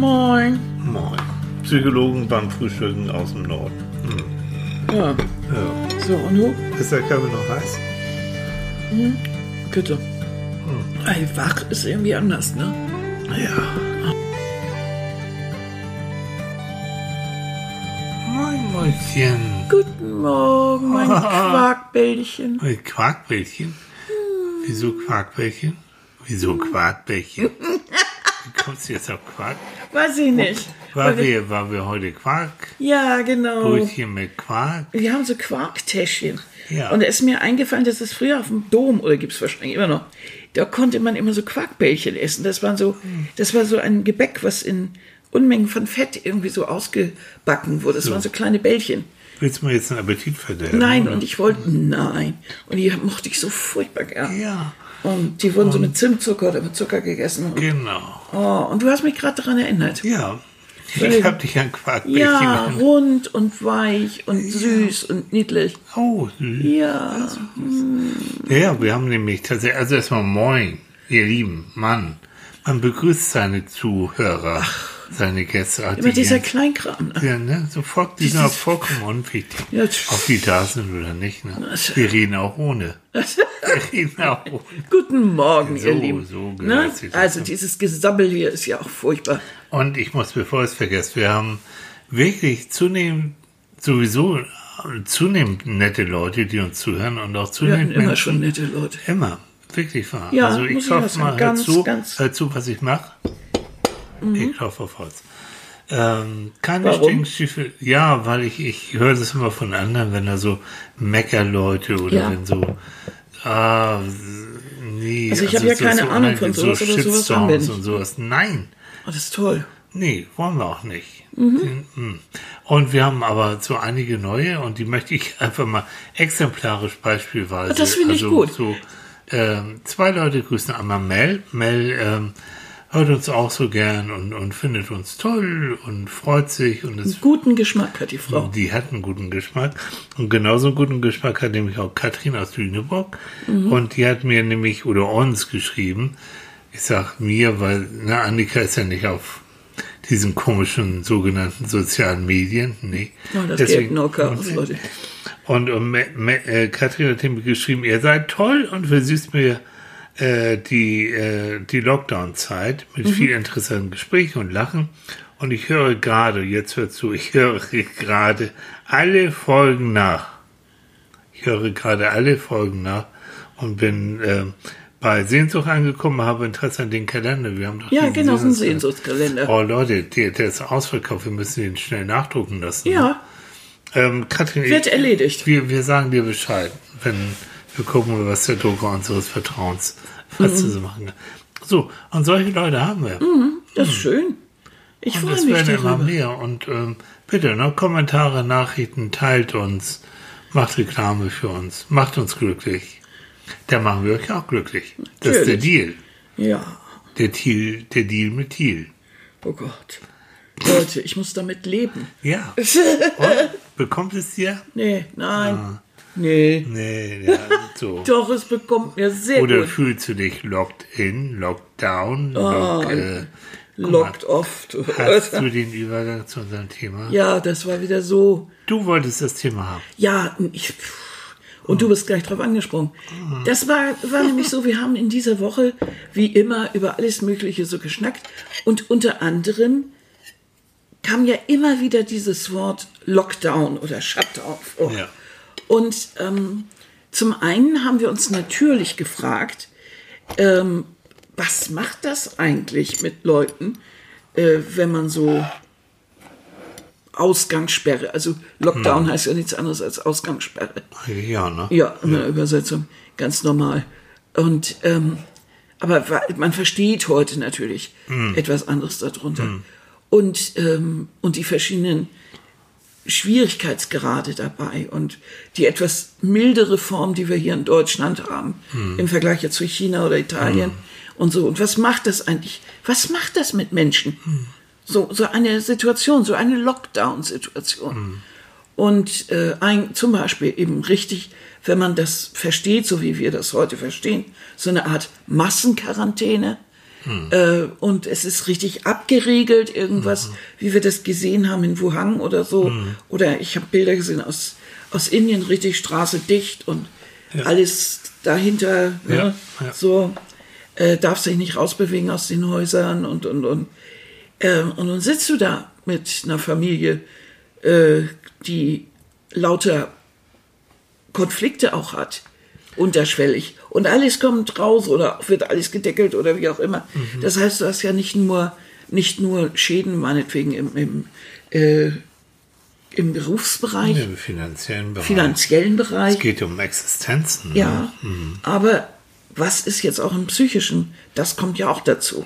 Moin. Moin. Psychologen beim Frühstücken aus dem Norden. Hm. Ja, Ja. so, und du? Ist der Kaffee noch heiß? Bitte. Ey, wach ist irgendwie anders, ne? Ja. Moin, Mäuschen. Guten Morgen, mein Quarkbällchen. Hey, Quarkbällchen? Wieso Quarkbällchen? Wieso Quarkbällchen? Wie kommst du jetzt auf Quark? Weiß ich nicht. War wir- war wir heute Quark? Ja, genau. Brötchen mit Quark? Wir haben so Quarktäschchen. Ja. Und es ist mir eingefallen, dass es früher auf dem Dom, oder gibt es wahrscheinlich immer noch, da konnte man immer so Quarkbällchen essen. Das, waren so, das war so ein Gebäck, was in Unmengen von Fett irgendwie so ausgebacken wurde. Das waren so kleine Bällchen. Willst du mir jetzt einen Appetit verderben? Nein, oder? und ich wollte, nein. Und die mochte ich so furchtbar gern. Ja, Und die wurden so mit Zimtzucker oder mit Zucker gegessen. Und, genau. oh, und du hast mich gerade daran erinnert. Ja. Ich hab dich an Quarkbällchen Ja, erinnert. rund und weich und süß und niedlich. Oh, Ja, Ja, wir haben nämlich tatsächlich, also erstmal moin, ihr lieben Mann. Man begrüßt seine Zuhörer, seine Gäste. Immer die dieser Kleinkram. Ne? ja, ne, sofort, die sind auch vollkommen unwichtig. Ja, Ob die da sind oder nicht, ne? Wir reden auch ohne. Wir reden auch ohne. Guten Morgen, So, ihr Lieben. so ne? Also dieses Gesabbel hier ist ja auch furchtbar. Und ich muss, bevor ich es vergesse, wir haben wirklich zunehmend, sowieso zunehmend nette Leute, die uns zuhören und auch Wir zunehmend hatten immer Menschen, schon nette Leute. Immer, wirklich wahr. Ja, also ich hoffe mal, hör Ganz, zu, ganz- hör zu, was ich mache. Ich klopfe auf Holz. Ähm, keine Warum? Stinkstiefel. Ja, weil ich, ich höre das immer von anderen, wenn da so Meckerleute oder Ja. wenn so, ah, nee. Also ich habe ja keine Ahnung von so sowas, sowas haben wir Shitstorms nicht. und sowas. Nein. Oh, das ist toll. Nee, wollen wir auch nicht. Mhm. Und wir haben aber so einige neue und die möchte ich einfach mal exemplarisch beispielsweise. Das finde ich also gut. So, ähm, zwei Leute grüßen einmal Mel. Mel ähm, hört uns auch so gern und, und findet uns toll und freut sich und es Guten Geschmack hat die Frau. die hat einen guten Geschmack. Und genauso einen guten Geschmack hat nämlich auch Katrin aus Lüneburg. Mhm. Und die hat mir nämlich, oder uns geschrieben, ich sag mir, weil, na, Annika ist ja nicht auf diesen komischen sogenannten sozialen Medien. Nee. Oh, das Deswegen- geht nur Chaos, Leute. und, und Me, äh, Katrin hat mir geschrieben, ihr seid toll und versüßt mir äh, die, äh, die Lockdown-Zeit mit Mhm. viel interessanten Gesprächen und Lachen. Und ich höre gerade, jetzt hört zu, ich höre gerade alle Folgen nach. Ich höre gerade alle Folgen nach und bin äh, bei Sehnsucht angekommen, habe Interesse an den Kalender. Wir haben doch Ja, genau, so ein Sehnsuchts- Sehnsuchtskalender. Oh Leute, der, der ist ausverkauft. Wir müssen den schnell nachdrucken lassen. Ja, Ähm, Katrin, wird ich, erledigt. wir, wir sagen dir Bescheid, wenn wir gucken, was der Drucker unseres Vertrauens was Mhm. zu machen kann. So, und solche Leute haben wir. Das ist schön. Ich freue es mich werden immer darüber. mehr. Und ähm, bitte, ne, Kommentare, Nachrichten, teilt uns, macht Reklame für uns, macht uns glücklich. Da machen wir euch auch glücklich. Das ist der Natürlich. Deal. Ja, Der, Thiel, der Deal mit Thiel. oh Gott. Leute, ich muss damit leben. Ja. Und, bekommt es dir? Nee, nein. Ah. Nee. Nee, ja, so. Doch, es bekommt mir sehr Oder gut. fühlst du dich locked in, locked down, Ah, lock, äh, Locked oft. hast du den Übergang zu unserem Thema? Ja, das war wieder so. Du wolltest das Thema haben. Ja, ich, und du bist gleich drauf angesprungen. Das war, war nämlich so, wir haben in dieser Woche wie immer über alles Mögliche so geschnackt. Und unter anderem kam ja immer wieder dieses Wort Lockdown oder Shutdown vor. Ja. Und ähm, zum einen haben wir uns natürlich gefragt, ähm, was macht das eigentlich mit Leuten, äh, wenn man so Ausgangssperre, also Lockdown heißt ja nichts anderes als Ausgangssperre. Ja, ne? Ja, in der Übersetzung, ganz normal. Und ähm, aber man versteht heute natürlich etwas anderes darunter. Und, ähm, und die verschiedenen Schwierigkeitsgrade dabei und die etwas mildere Form, die wir hier in Deutschland haben, im Vergleich jetzt zu China oder Italien und so. Und was macht das eigentlich? Was macht das mit Menschen? So, so eine Situation, so eine Lockdown-Situation. Und äh, ein, zum Beispiel eben richtig, wenn man das versteht, so wie wir das heute verstehen, so eine Art Massenquarantäne, Äh, und es ist richtig abgeriegelt, irgendwas, wie wir das gesehen haben in Wuhan oder so. Oder ich habe Bilder gesehen aus, aus Indien, richtig Straße dicht und alles dahinter, Ja, ne? ja. so, äh, darf sich nicht rausbewegen aus den Häusern und, und, und. Ähm, und dann sitzt du da mit einer Familie, äh, die lauter Konflikte auch hat, unterschwellig. Und alles kommt raus oder wird alles gedeckelt oder wie auch immer. Mhm. Das heißt, du hast ja nicht nur, nicht nur Schäden meinetwegen im, im, äh, im Berufsbereich, Im finanziellen Bereich. finanziellen Bereich. Es geht um Existenzen. ne? Ja, aber was ist jetzt auch im psychischen? Das kommt ja auch dazu.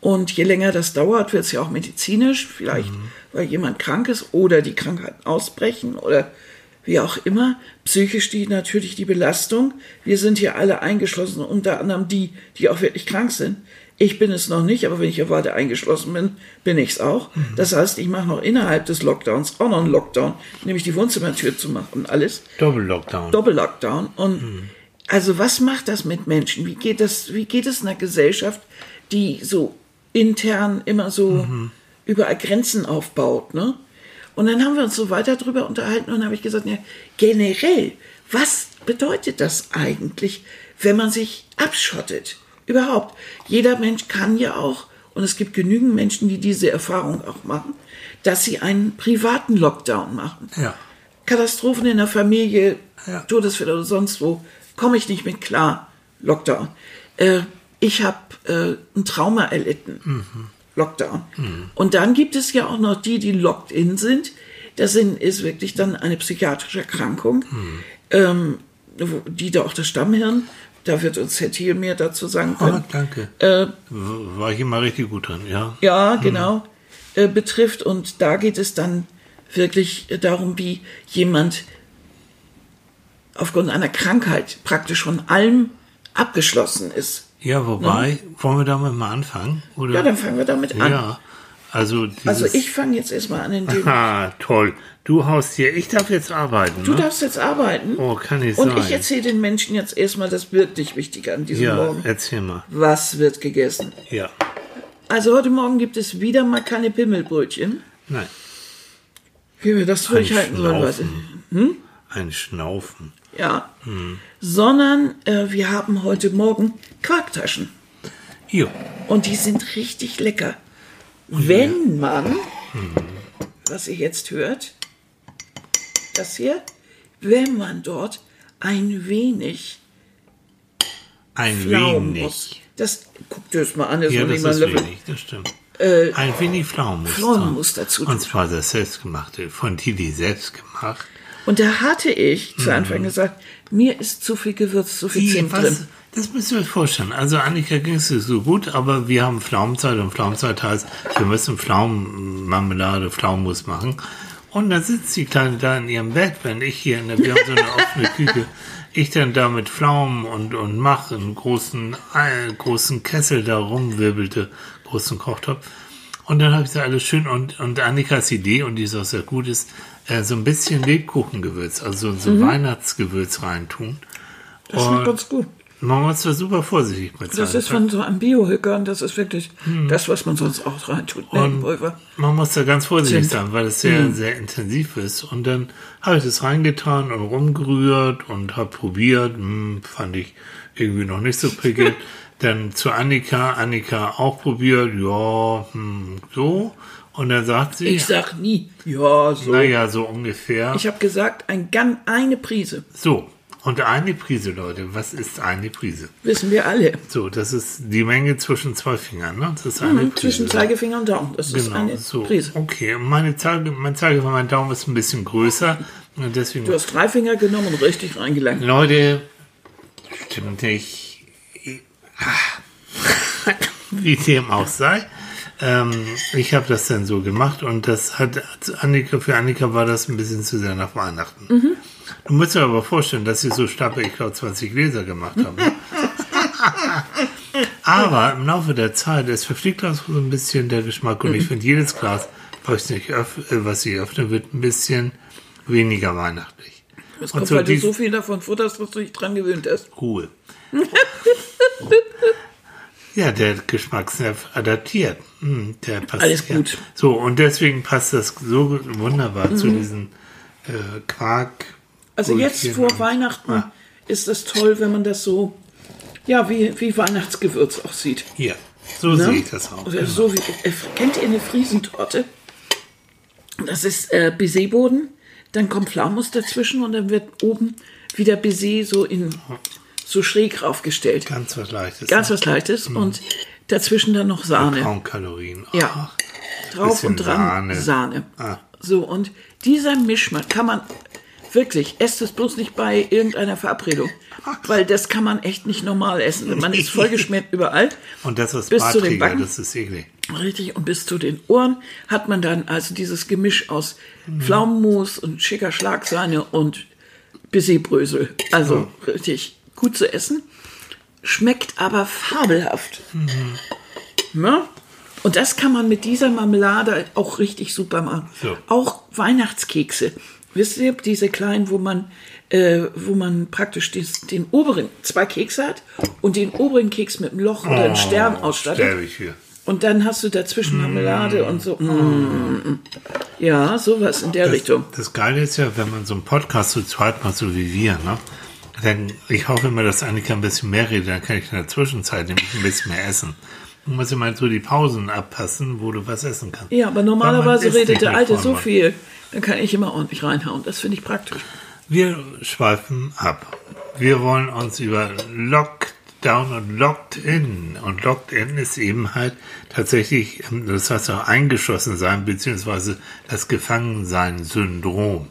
Und je länger das dauert, wird es ja auch medizinisch, vielleicht weil jemand krank ist oder die Krankheiten ausbrechen oder wie auch immer. Psychisch die natürlich die Belastung. Wir sind hier alle eingeschlossen, unter anderem die, die auch wirklich krank sind. Ich bin es noch nicht, aber wenn ich hier weiter eingeschlossen bin, bin ich es auch. Das heißt, ich mache noch innerhalb des Lockdowns auch noch einen Lockdown, nämlich die Wohnzimmertür zu machen und alles. Doppel-Lockdown. Doppel-Lockdown. Und also was macht das mit Menschen? Wie geht das, wie geht es einer Gesellschaft, die so intern immer so überall Grenzen aufbaut, ne? Und dann haben wir uns so weiter drüber unterhalten und dann habe ich gesagt, ja, generell, was bedeutet das eigentlich, wenn man sich abschottet? Überhaupt. Jeder Mensch kann ja auch, und es gibt genügend Menschen, die diese Erfahrung auch machen, dass sie einen privaten Lockdown machen. Ja. Katastrophen in der Familie, Ja. Todesfälle oder sonst wo, komme ich nicht mit klar. Lockdown. Äh, ich habe äh, ein Trauma erlitten. Lockdown. Und dann gibt es ja auch noch die, die locked in sind. Das sind, ist wirklich dann eine psychiatrische Erkrankung, ähm, wo- die da auch das Stammhirn, da wird uns Herr Thiel mehr dazu sagen Oh, können. danke. Äh, War ich immer richtig gut drin, ja. ja, genau, äh, betrifft. Und da geht es dann wirklich äh, darum, wie jemand aufgrund einer Krankheit praktisch von allem abgeschlossen ist. Ja, wobei, wollen wir damit mal anfangen? Oder? Ja, dann fangen wir damit an. Ja, also Also ich fange jetzt erstmal an, Ah, toll. Du haust hier, ich darf jetzt arbeiten, du ne? darfst jetzt arbeiten. Oh, kann nicht und sein. ich erzähle den Menschen jetzt erstmal das wirklich Wichtige an diesem ja, Morgen. erzähl mal. Was wird gegessen? Ja. Also heute Morgen gibt es wieder mal keine Pimmelbrötchen. Nein, Wie wir das durchhalten sollen, weiß ich. Ein Schnaufen. Ja. Sondern äh, wir haben heute Morgen Quarktaschen. Jo. Und die sind richtig lecker. Wenn man, was ihr jetzt hört, das hier, wenn man dort ein wenig Ein Pflaumen wenig. muss. Das guckt ihr es mal an, das Ja, das ist Löffel. wenig, das stimmt. Äh, Ein wenig Pflaumenmus. Pflaumenmus dazu. Und zwar das selbstgemachte, von Tili selbst gemacht. Und da hatte ich zu Anfang gesagt, mir ist zu viel Gewürz, zu viel Wie, Zimt was? drin. Das müsst ihr euch vorstellen. Also Annika ging es so gut, aber wir haben Pflaumenzeit und Pflaumenzeit heißt, wir müssen Pflaumenmarmelade, Pflaumenmus machen. Und dann sitzt die Kleine da in ihrem Bett, wenn ich hier in der, wir haben so eine offene Küche, ich dann da mit Pflaumen und, und mache einen großen, äh, großen Kessel da rumwirbelte, großen Kochtopf. Und dann habe ich so alles schön und, und Annikas Idee, und die ist auch sehr gut, ist, äh, so ein bisschen Lebkuchengewürz, also so Weihnachtsgewürz reintun. Mhm. Das schmeckt ganz gut. Man muss da super vorsichtig mit sein. Das ist von so einem Biohücker und das ist wirklich das, was man sonst auch reintut. Und man muss da ganz vorsichtig Zimt. sein, weil es sehr, sehr intensiv ist. Und dann habe ich das reingetan und rumgerührt und habe probiert. Hm, fand ich irgendwie noch nicht so prickelnd. dann zu Annika, Annika auch probiert. Ja, hm, so. Und dann sagt sie, Ich sag nie, ja, so. naja, so ungefähr. Ich habe gesagt, ein Gang, eine Prise. so. Und eine Prise, Leute. Was ist eine Prise? Wissen wir alle. So, das ist die Menge zwischen zwei Fingern, ne? Das ist eine Mhm, Prise. zwischen Zeigefinger und Daumen. Das ist Genau, eine so. Prise. Okay, meine Zeige, mein Zeigefinger, mein Daumen ist ein bisschen größer. Und deswegen, Du hast drei Finger genommen und richtig reingelangt. Leute, stimmt nicht. Ah. Wie dem auch sei. Ähm, ich habe das dann so gemacht und das hat Annika, für Annika war das ein bisschen zu sehr nach Weihnachten. Mhm. Du musst dir aber vorstellen, dass sie so Stappe, ich glaube, 20 Gläser gemacht haben. aber im Laufe der Zeit, es verfliegt auch so ein bisschen der Geschmack und Mhm. ich finde, jedes Glas, was ich, äh, was ich öffne, wird ein bisschen weniger weihnachtlich. Das Und kommt, so weil du dies- so viel davon futterst, was du dich dran gewöhnt hast. Cool. Ja, der Geschmacksnerv adaptiert. Hm, der passt, Alles ja. gut. So, und deswegen passt das so wunderbar zu diesen äh, Quark. Also jetzt vor und- Weihnachten Ah, ist es toll, wenn man das so, ja, wie, wie Weihnachtsgewürz auch sieht. hier, so Ne? sehe ich das auch. Oder genau. so wie, äh, kennt ihr eine Friesentorte? Das ist äh, Baiserboden, dann kommt Pflaumus dazwischen und dann wird oben wieder Baiser so in so schräg raufgestellt. Ganz was Leichtes. Ganz ne? was Leichtes und dazwischen dann noch Sahne. Kaum Kalorien. Ja. Ach, Drauf und dran Sahne. Sahne. Ah. So, und dieser Mischmasch kann man wirklich, esst es bloß nicht bei irgendeiner Verabredung. Weil das kann man echt nicht normal essen. Man ist vollgeschmiert überall. Und das ist Bis zu den Backen. das ist eklig. Richtig, und bis zu den Ohren hat man dann also dieses Gemisch aus Pflaumenmus und schicker Schlagsahne und Baiserbrösel. Also richtig gut zu essen. Schmeckt aber fabelhaft. Ja? Und das kann man mit dieser Marmelade auch richtig super machen. So. Auch Weihnachtskekse. Wisst ihr, diese kleinen, wo man, äh, wo man praktisch dies, den oberen, zwei Kekse hat und den oberen Keks mit einem Loch oder einem Stern ausstattet. Ich für. Und dann hast du dazwischen Marmelade und so. Mm. Ja, sowas in der Richtung. Das Geile ist ja, wenn man so einen Podcast zu zweit macht, so wie wir, ne? Dann, ich hoffe immer, dass Annika ein bisschen mehr redet, dann kann ich in der Zwischenzeit nämlich ein bisschen mehr essen. Du musst immer so die Pausen abpassen, wo du was essen kannst. Ja, aber normalerweise redet der Alte so viel. Dann kann ich immer ordentlich reinhauen. Das finde ich praktisch. Wir schweifen ab. Wir wollen uns über Lockdown und Locked In. Und Locked In ist eben halt tatsächlich, das heißt auch eingeschlossen sein, beziehungsweise das Gefangensein-Syndrom.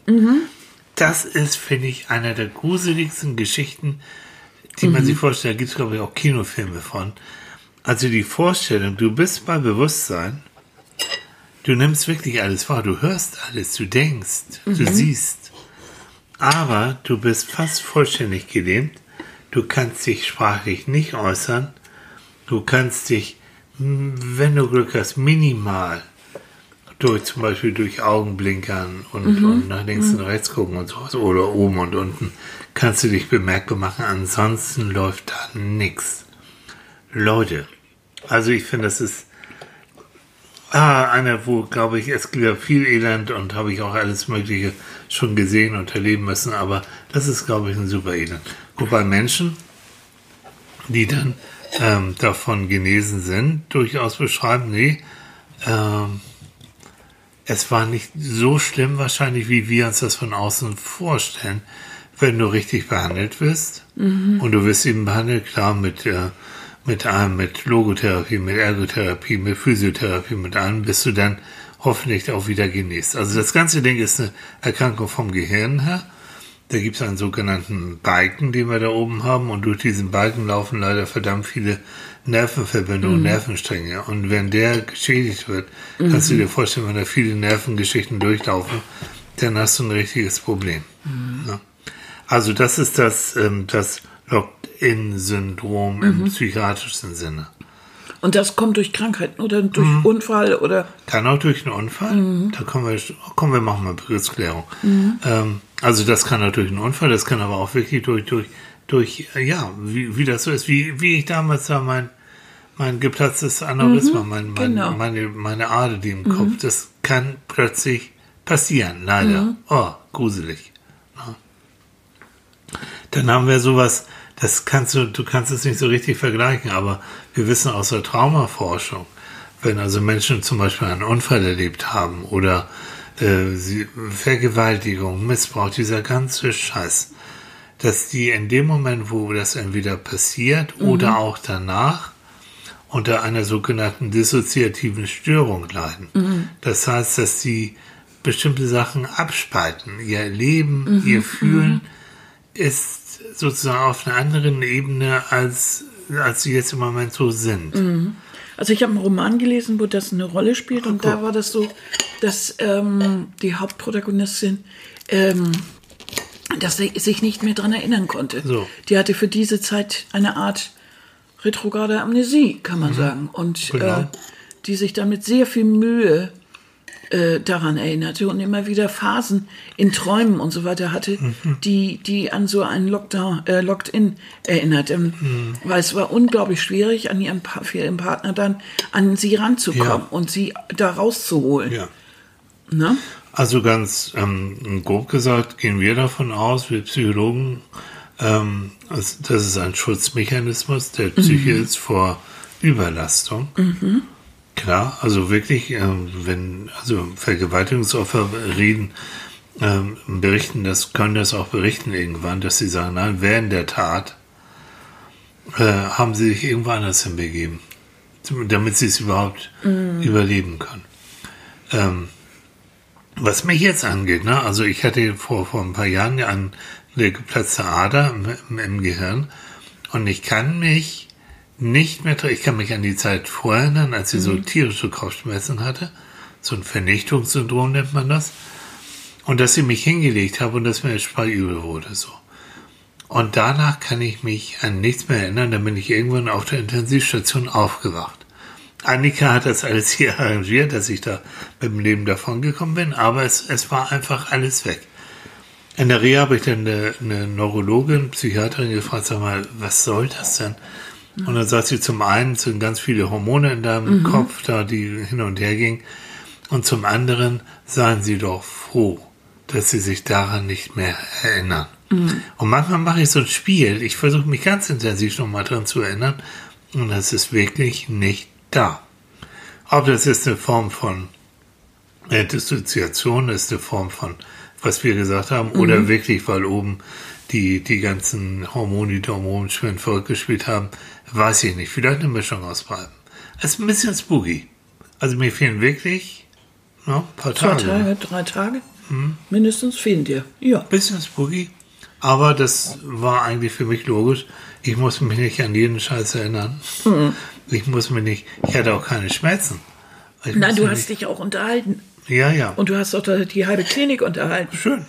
Das ist, finde ich, einer der gruseligsten Geschichten, die man sich vorstellt. Da gibt es, glaube ich, auch Kinofilme von. Also die Vorstellung, du bist bei Bewusstsein, du nimmst wirklich alles wahr, du hörst alles, du denkst, du siehst aber du bist fast vollständig gelähmt. Du kannst dich sprachlich nicht äußern. Du kannst dich, wenn du Glück hast, minimal durch zum Beispiel durch Augenblinkern und, und nach links und rechts gucken und sowas oder oben und unten kannst du dich bemerkbar machen. Ansonsten läuft da nichts. Leute, also ich finde, das ist Ah, einer, wo, glaube ich, es gibt ja viel Elend und habe ich auch alles Mögliche schon gesehen und erleben müssen, aber das ist, glaube ich, ein super Elend. Wobei Menschen, die dann ähm, davon genesen sind, durchaus beschreiben, nee, ähm, es war nicht so schlimm wahrscheinlich, wie wir uns das von außen vorstellen. Wenn du richtig behandelt wirst und du wirst eben behandelt, klar, mit, äh, mit allem, mit Logotherapie, mit Ergotherapie, mit Physiotherapie, mit allem, bis du dann hoffentlich auch wieder genießt. Also das ganze Ding ist eine Erkrankung vom Gehirn her. Da gibt es einen sogenannten Balken, den wir da oben haben, und durch diesen Balken laufen leider verdammt viele Nervenverbindungen, Nervenstränge. Und wenn der geschädigt wird, kannst du dir vorstellen, wenn da viele Nervengeschichten durchlaufen, dann hast du ein richtiges Problem. Ja. Also das ist das, ähm, das Locked-in-Syndrom im psychiatrischen Sinne. Und das kommt durch Krankheiten oder durch Unfall oder. Kann auch durch einen Unfall. Da kommen wir, kommen wir machen mal Begriffsklärung. Ähm, also das kann auch durch einen Unfall, das kann aber auch wirklich durch, durch, durch, äh, ja, wie, wie das so ist, wie, wie ich damals da mein, mein geplatztes Aneurysma, mein, mein, genau. meine, meine Ader, die im Kopf, das kann plötzlich passieren, leider. Oh, gruselig. Dann haben wir sowas, das kannst du, du kannst es nicht so richtig vergleichen, aber wir wissen aus der Traumaforschung, wenn also Menschen zum Beispiel einen Unfall erlebt haben oder äh, sie, Vergewaltigung, Missbrauch, dieser ganze Scheiß, dass die in dem Moment, wo das entweder passiert oder auch danach, unter einer sogenannten dissoziativen Störung leiden. Das heißt, dass sie bestimmte Sachen abspalten. Ihr Leben, ihr Fühlen ist sozusagen auf einer anderen Ebene, als, als sie jetzt im Moment so sind. Also ich habe einen Roman gelesen, wo das eine Rolle spielt und da war das so, dass ähm, die Hauptprotagonistin ähm, dass sie sich nicht mehr dran erinnern konnte. So. Die hatte für diese Zeit eine Art retrograde Amnesie, kann man sagen. Und Genau. äh, die sich dann mit sehr viel Mühe äh, daran erinnerte und immer wieder Phasen in Träumen und so weiter hatte, Mhm. die, die an so einen Lockdown, äh, Locked-In erinnerte. Mhm. Weil es war unglaublich schwierig, an ihren, Pa- für ihren Partner dann an sie ranzukommen Ja. und sie da rauszuholen. Ja. Ne? Also ganz ähm, grob gesagt gehen wir davon aus, wir Psychologen, ähm, dass das ist ein Schutzmechanismus der Psyche ist vor Überlastung. Klar, also wirklich, ähm, wenn also Vergewaltigungsopfer reden, ähm, berichten, das können das auch berichten irgendwann, dass sie sagen, nein, während der Tat äh, haben sie sich irgendwo anders hinbegeben, damit sie es überhaupt überleben können. Ähm, was mich jetzt angeht, ne, also ich hatte vor, vor ein paar Jahren ja eine geplatzte Ader im, im Gehirn und ich kann mich nicht mehr, ich kann mich an die Zeit vorher erinnern, als ich so tierische Kopfschmerzen hatte, so ein Vernichtungssyndrom nennt man das, und dass ich mich hingelegt habe und dass mir übel wurde, so. Und danach kann ich mich an nichts mehr erinnern, dann bin ich irgendwann auf der Intensivstation aufgewacht. Annika hat das alles hier arrangiert, dass ich da mit dem Leben davongekommen bin, aber es, es war einfach alles weg. In der Reha habe ich dann eine, eine Neurologin, Psychiaterin gefragt, sag mal, was soll das denn? Und dann sagt sie zum einen, es sind ganz viele Hormone in deinem Kopf, da die hin und her gingen. Und zum anderen, seien Sie doch froh, dass Sie sich daran nicht mehr erinnern. Und manchmal mache ich so ein Spiel, ich versuche mich ganz intensiv nochmal dran zu erinnern und das ist wirklich nicht da. Ob das ist eine Form von äh, Dissoziation, ist eine Form von, was wir gesagt haben, oder wirklich, weil oben die, die ganzen Hormone, die da oben schön verrückt gespielt haben, weiß ich nicht. Vielleicht eine Mischung aus beiden. Es ist ein bisschen spooky. Also mir fehlen wirklich ja, ein paar Zwei Tage. Tage, drei Tage Mhm. mindestens fehlen dir. Ja. Bisschen spooky. Aber das war eigentlich für mich logisch. Ich muss mich nicht an jeden Scheiß erinnern. Mhm. Ich muss mich nicht, ich hatte auch keine Schmerzen. Ich Nein, du hast nicht, dich auch unterhalten. Ja, ja. Und du hast da die halbe Klinik unterhalten. Schön.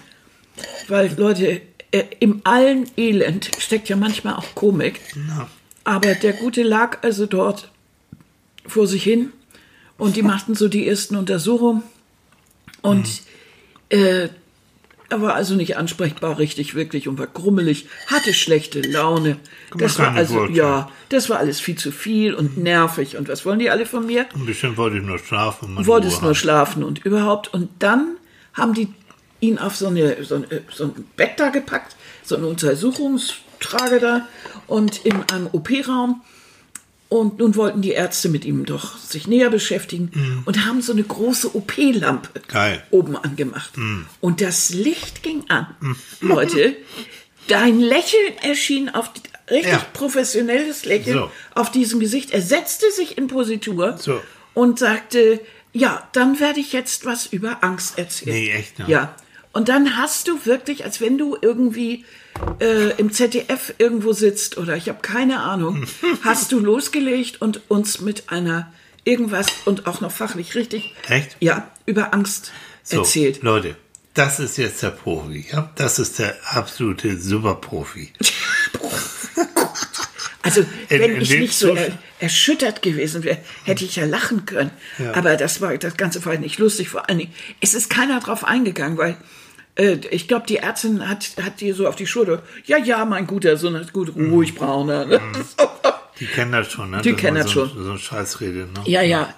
Weil, Leute, äh, im allen Elend steckt ja manchmal auch Komik. Ja. Aber der Gute lag also dort vor sich hin und die machten so die ersten Untersuchungen. Und äh, er war also nicht ansprechbar richtig, wirklich und war grummelig, hatte schlechte Laune. Das war also, Worte. ja, das war alles viel zu viel und nervig. Und was wollen die alle von mir? Und bestimmt wollte ich nur schlafen. meine wolltest nur schlafen und überhaupt. Und dann haben die ihn auf so, eine, so, ein, so ein Bett da gepackt, so eine Untersuchungstrage da und in einem OP-Raum. Und nun wollten die Ärzte mit ihm doch sich näher beschäftigen und haben so eine große OP-Lampe oben angemacht. Und das Licht ging an. Leute, dein Lächeln erschien auf richtig Ja. professionelles Lächeln So. auf diesem Gesicht. Er setzte sich in Positur So. und sagte, ja, dann werde ich jetzt was über Angst erzählen. Nee, echt, ne? Ja. Und dann hast du wirklich, als wenn du irgendwie äh, im ZDF irgendwo sitzt oder ich habe keine Ahnung, hast du losgelegt und uns mit einer irgendwas und auch noch fachlich richtig, Echt? ja, über Angst So, erzählt. Leute, das ist jetzt der Profi. Ja? Das ist der absolute Superprofi. Also, In- wenn in ich nicht so er, erschüttert gewesen wäre, hätte ich ja lachen können. Ja. Aber das war das Ganze war nicht lustig. Vor allen Dingen, es ist keiner drauf eingegangen, weil äh, ich glaube, die Ärztin hat, hat dir so auf die Schulter, ja, ja, mein guter Sohn ist gut, ruhig, brauner. Ne? Die kennen das schon, ne? Die Dass kennen das so, schon. So ein Scheiß redet, ne? Ja, ja.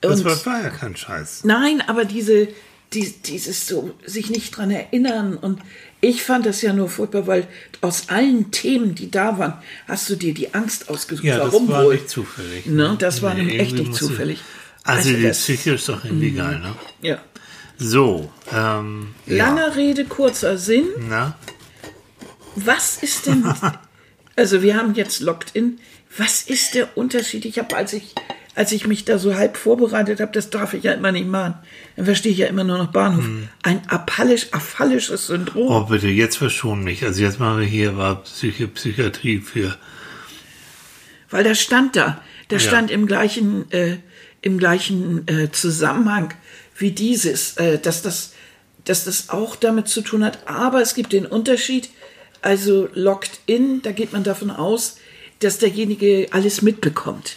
Das Und- war, war ja kein Scheiß. Nein, aber diese, die, dieses so, sich nicht dran erinnern und ich fand das ja nur furchtbar, weil aus allen Themen, die da waren, hast du dir die Angst ausgesucht. Ja, das Warum war wohl? nicht zufällig. Ne, das war Nee, nämlich echt nicht zufällig. Also, Also die das- Mhm. Psyche ist doch irgendwie geil, ne? Ja. So, ähm, Lange ja. Rede, kurzer Sinn. Na? Was ist denn, also wir haben jetzt Locked In, was ist der Unterschied? Ich habe, als ich, als ich mich da so halb vorbereitet habe, das darf ich ja immer nicht machen, dann verstehe ich ja immer nur noch Bahnhof, ein apallisch, aphallisches Syndrom. Oh, bitte, jetzt verschon mich. Also, jetzt machen wir hier war Psyche, Psychiatrie für. Weil das stand da. Das Ja. stand im gleichen, äh, im gleichen äh, Zusammenhang wie dieses, äh, dass, das, dass das auch damit zu tun hat. Aber es gibt den Unterschied, also locked in, da geht man davon aus, dass derjenige alles mitbekommt.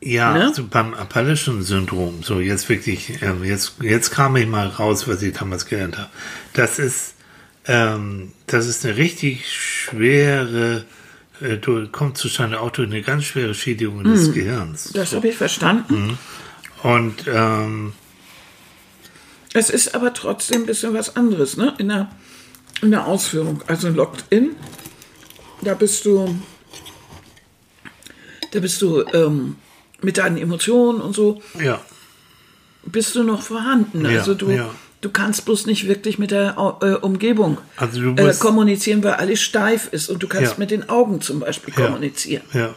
Ja, Ne? so beim Appalachian Syndrom, so jetzt wirklich, ähm, jetzt, jetzt kam ich mal raus, was ich damals gelernt habe. Das ist, ähm, das ist eine richtig schwere, äh, du, kommt zustande auch durch eine ganz schwere Schädigung Mhm. des Gehirns. Das habe ich verstanden. Und ähm, Es ist aber trotzdem ein bisschen was anderes, ne? In der, in der Ausführung. Also Locked In, da bist du, da bist du ähm, mit deinen Emotionen und so, ja, bist du noch vorhanden. Ja, Also du, ja. du kannst bloß nicht wirklich mit der Au- äh, Umgebung Also du äh, musst- kommunizieren, weil alles steif ist und du kannst Ja. mit den Augen zum Beispiel kommunizieren. ja.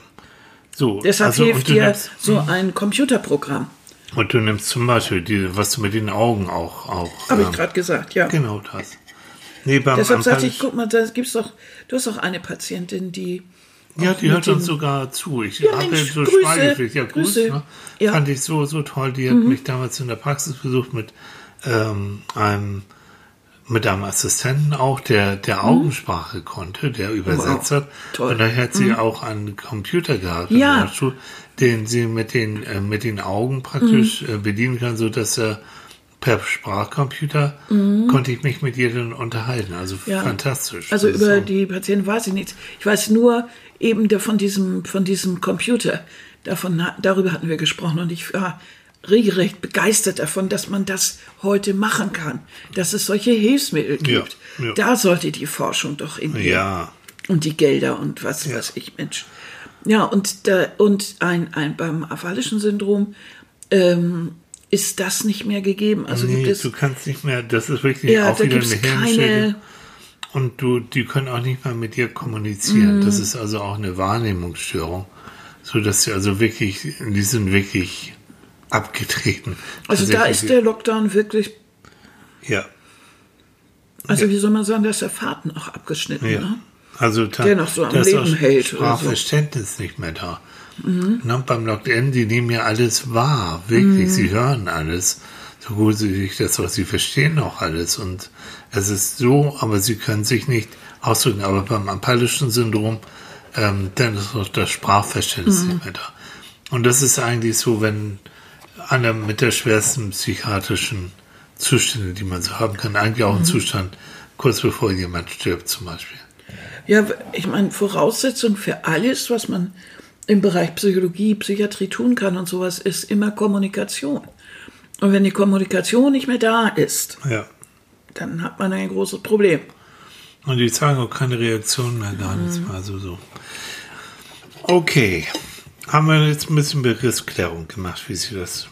So, Deshalb also, hilft und du dir nimmst- so ein Computerprogramm. Und du nimmst zum Beispiel, die, was du mit den Augen auch, auch Habe ich ähm, gerade gesagt, ja. genau das. Nee, beim Deshalb sagte ich, guck mal, da gibt's doch, du hast doch eine Patientin, die Ja, die hört uns sogar zu. Ich Ja, habe ja Mensch, so Grüße, Schweigepflicht. Ja, Grüße. Grüße. Ne? Ja. Mhm. Fand ich so, so toll. Die hat mich damals in der Praxis besucht mit ähm, einem mit einem Assistenten auch, der, der Augensprache konnte, der übersetzt Mhm. Wow. hat. Toll. Mhm. Und da hat sie auch einen Computer gehabt, Ja. Schule, den sie mit den, äh, mit den Augen praktisch Mhm. äh, bedienen kann, so dass er per Sprachcomputer konnte ich mich mit ihr dann unterhalten. Also Mhm. Ja. fantastisch. Also über so- die Patienten weiß ich nichts. Ich weiß nur eben der, von diesem von diesem Computer. Davon darüber hatten wir gesprochen und ich war regelrecht begeistert davon, dass man das heute machen kann, dass es solche Hilfsmittel Ja, gibt. ja. Da sollte die Forschung doch in Ja. und die Gelder und was Ja. weiß ich, Mensch. Ja, und, da, und ein, ein, beim aphalischen Syndrom ähm, ist das nicht mehr gegeben. Also nee, gibt es, du kannst nicht mehr, das ist wirklich ja, auch wieder eine keine, Und du, die können auch nicht mal mit dir kommunizieren. Das Mhm. ist also auch eine Wahrnehmungsstörung. So dass sie also wirklich, die sind wirklich abgetreten. also da ist der Lockdown wirklich, Ja, also wie soll man sagen, da ist der Faden auch abgeschnitten. ja. Ne? Also da, Der noch so am Leben hält oder so. Mhm. Sprachverständnis nicht mehr da. Na, beim Lockdown, die nehmen ja alles wahr, wirklich. Mhm. Sie hören alles, so gut sie sich das auch, sie verstehen auch alles. Und es ist so, aber sie können sich nicht ausdrücken. Aber beim apalischen Syndrom, ähm, dann ist auch das Sprachverständnis Mhm. nicht mehr da. Und das ist eigentlich so, wenn einer mit der schwersten psychiatrischen Zustände, die man so haben kann, eigentlich Mhm. auch ein Zustand, kurz bevor jemand stirbt zum Beispiel. Ja, ich meine, Voraussetzung für alles, was man im Bereich Psychologie, Psychiatrie tun kann und sowas, ist immer Kommunikation. Und wenn die Kommunikation nicht mehr da ist, Ja. dann hat man ein großes Problem. Und die zeigen auch keine Reaktion mehr, gar nichts mehr. Also so. Okay. Haben wir jetzt ein bisschen Begriffsklärung gemacht, wie sie das,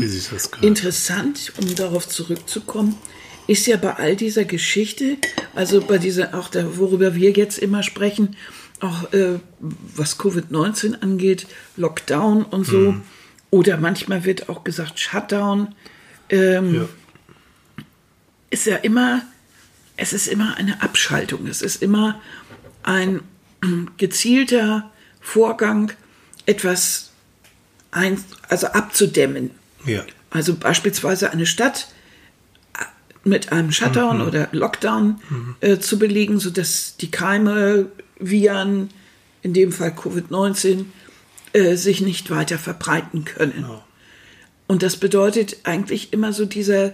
wie sich das gehört. Interessant, um darauf zurückzukommen, ist ja bei all dieser Geschichte, also bei dieser, auch da, worüber wir jetzt immer sprechen, auch äh, was Covid-19 angeht, Lockdown und so, oder manchmal wird auch gesagt Shutdown, ähm, Ja. ist ja immer, es ist immer eine Abschaltung, es ist immer ein gezielter Vorgang, etwas ein, also abzudämmen. ja. Also beispielsweise eine Stadt äh, mit einem Shutdown oder Lockdown äh, zu belegen, sodass die Keime, Viren, in dem Fall Covid-19, äh, sich nicht weiter verbreiten können. Und das bedeutet eigentlich immer so dieser,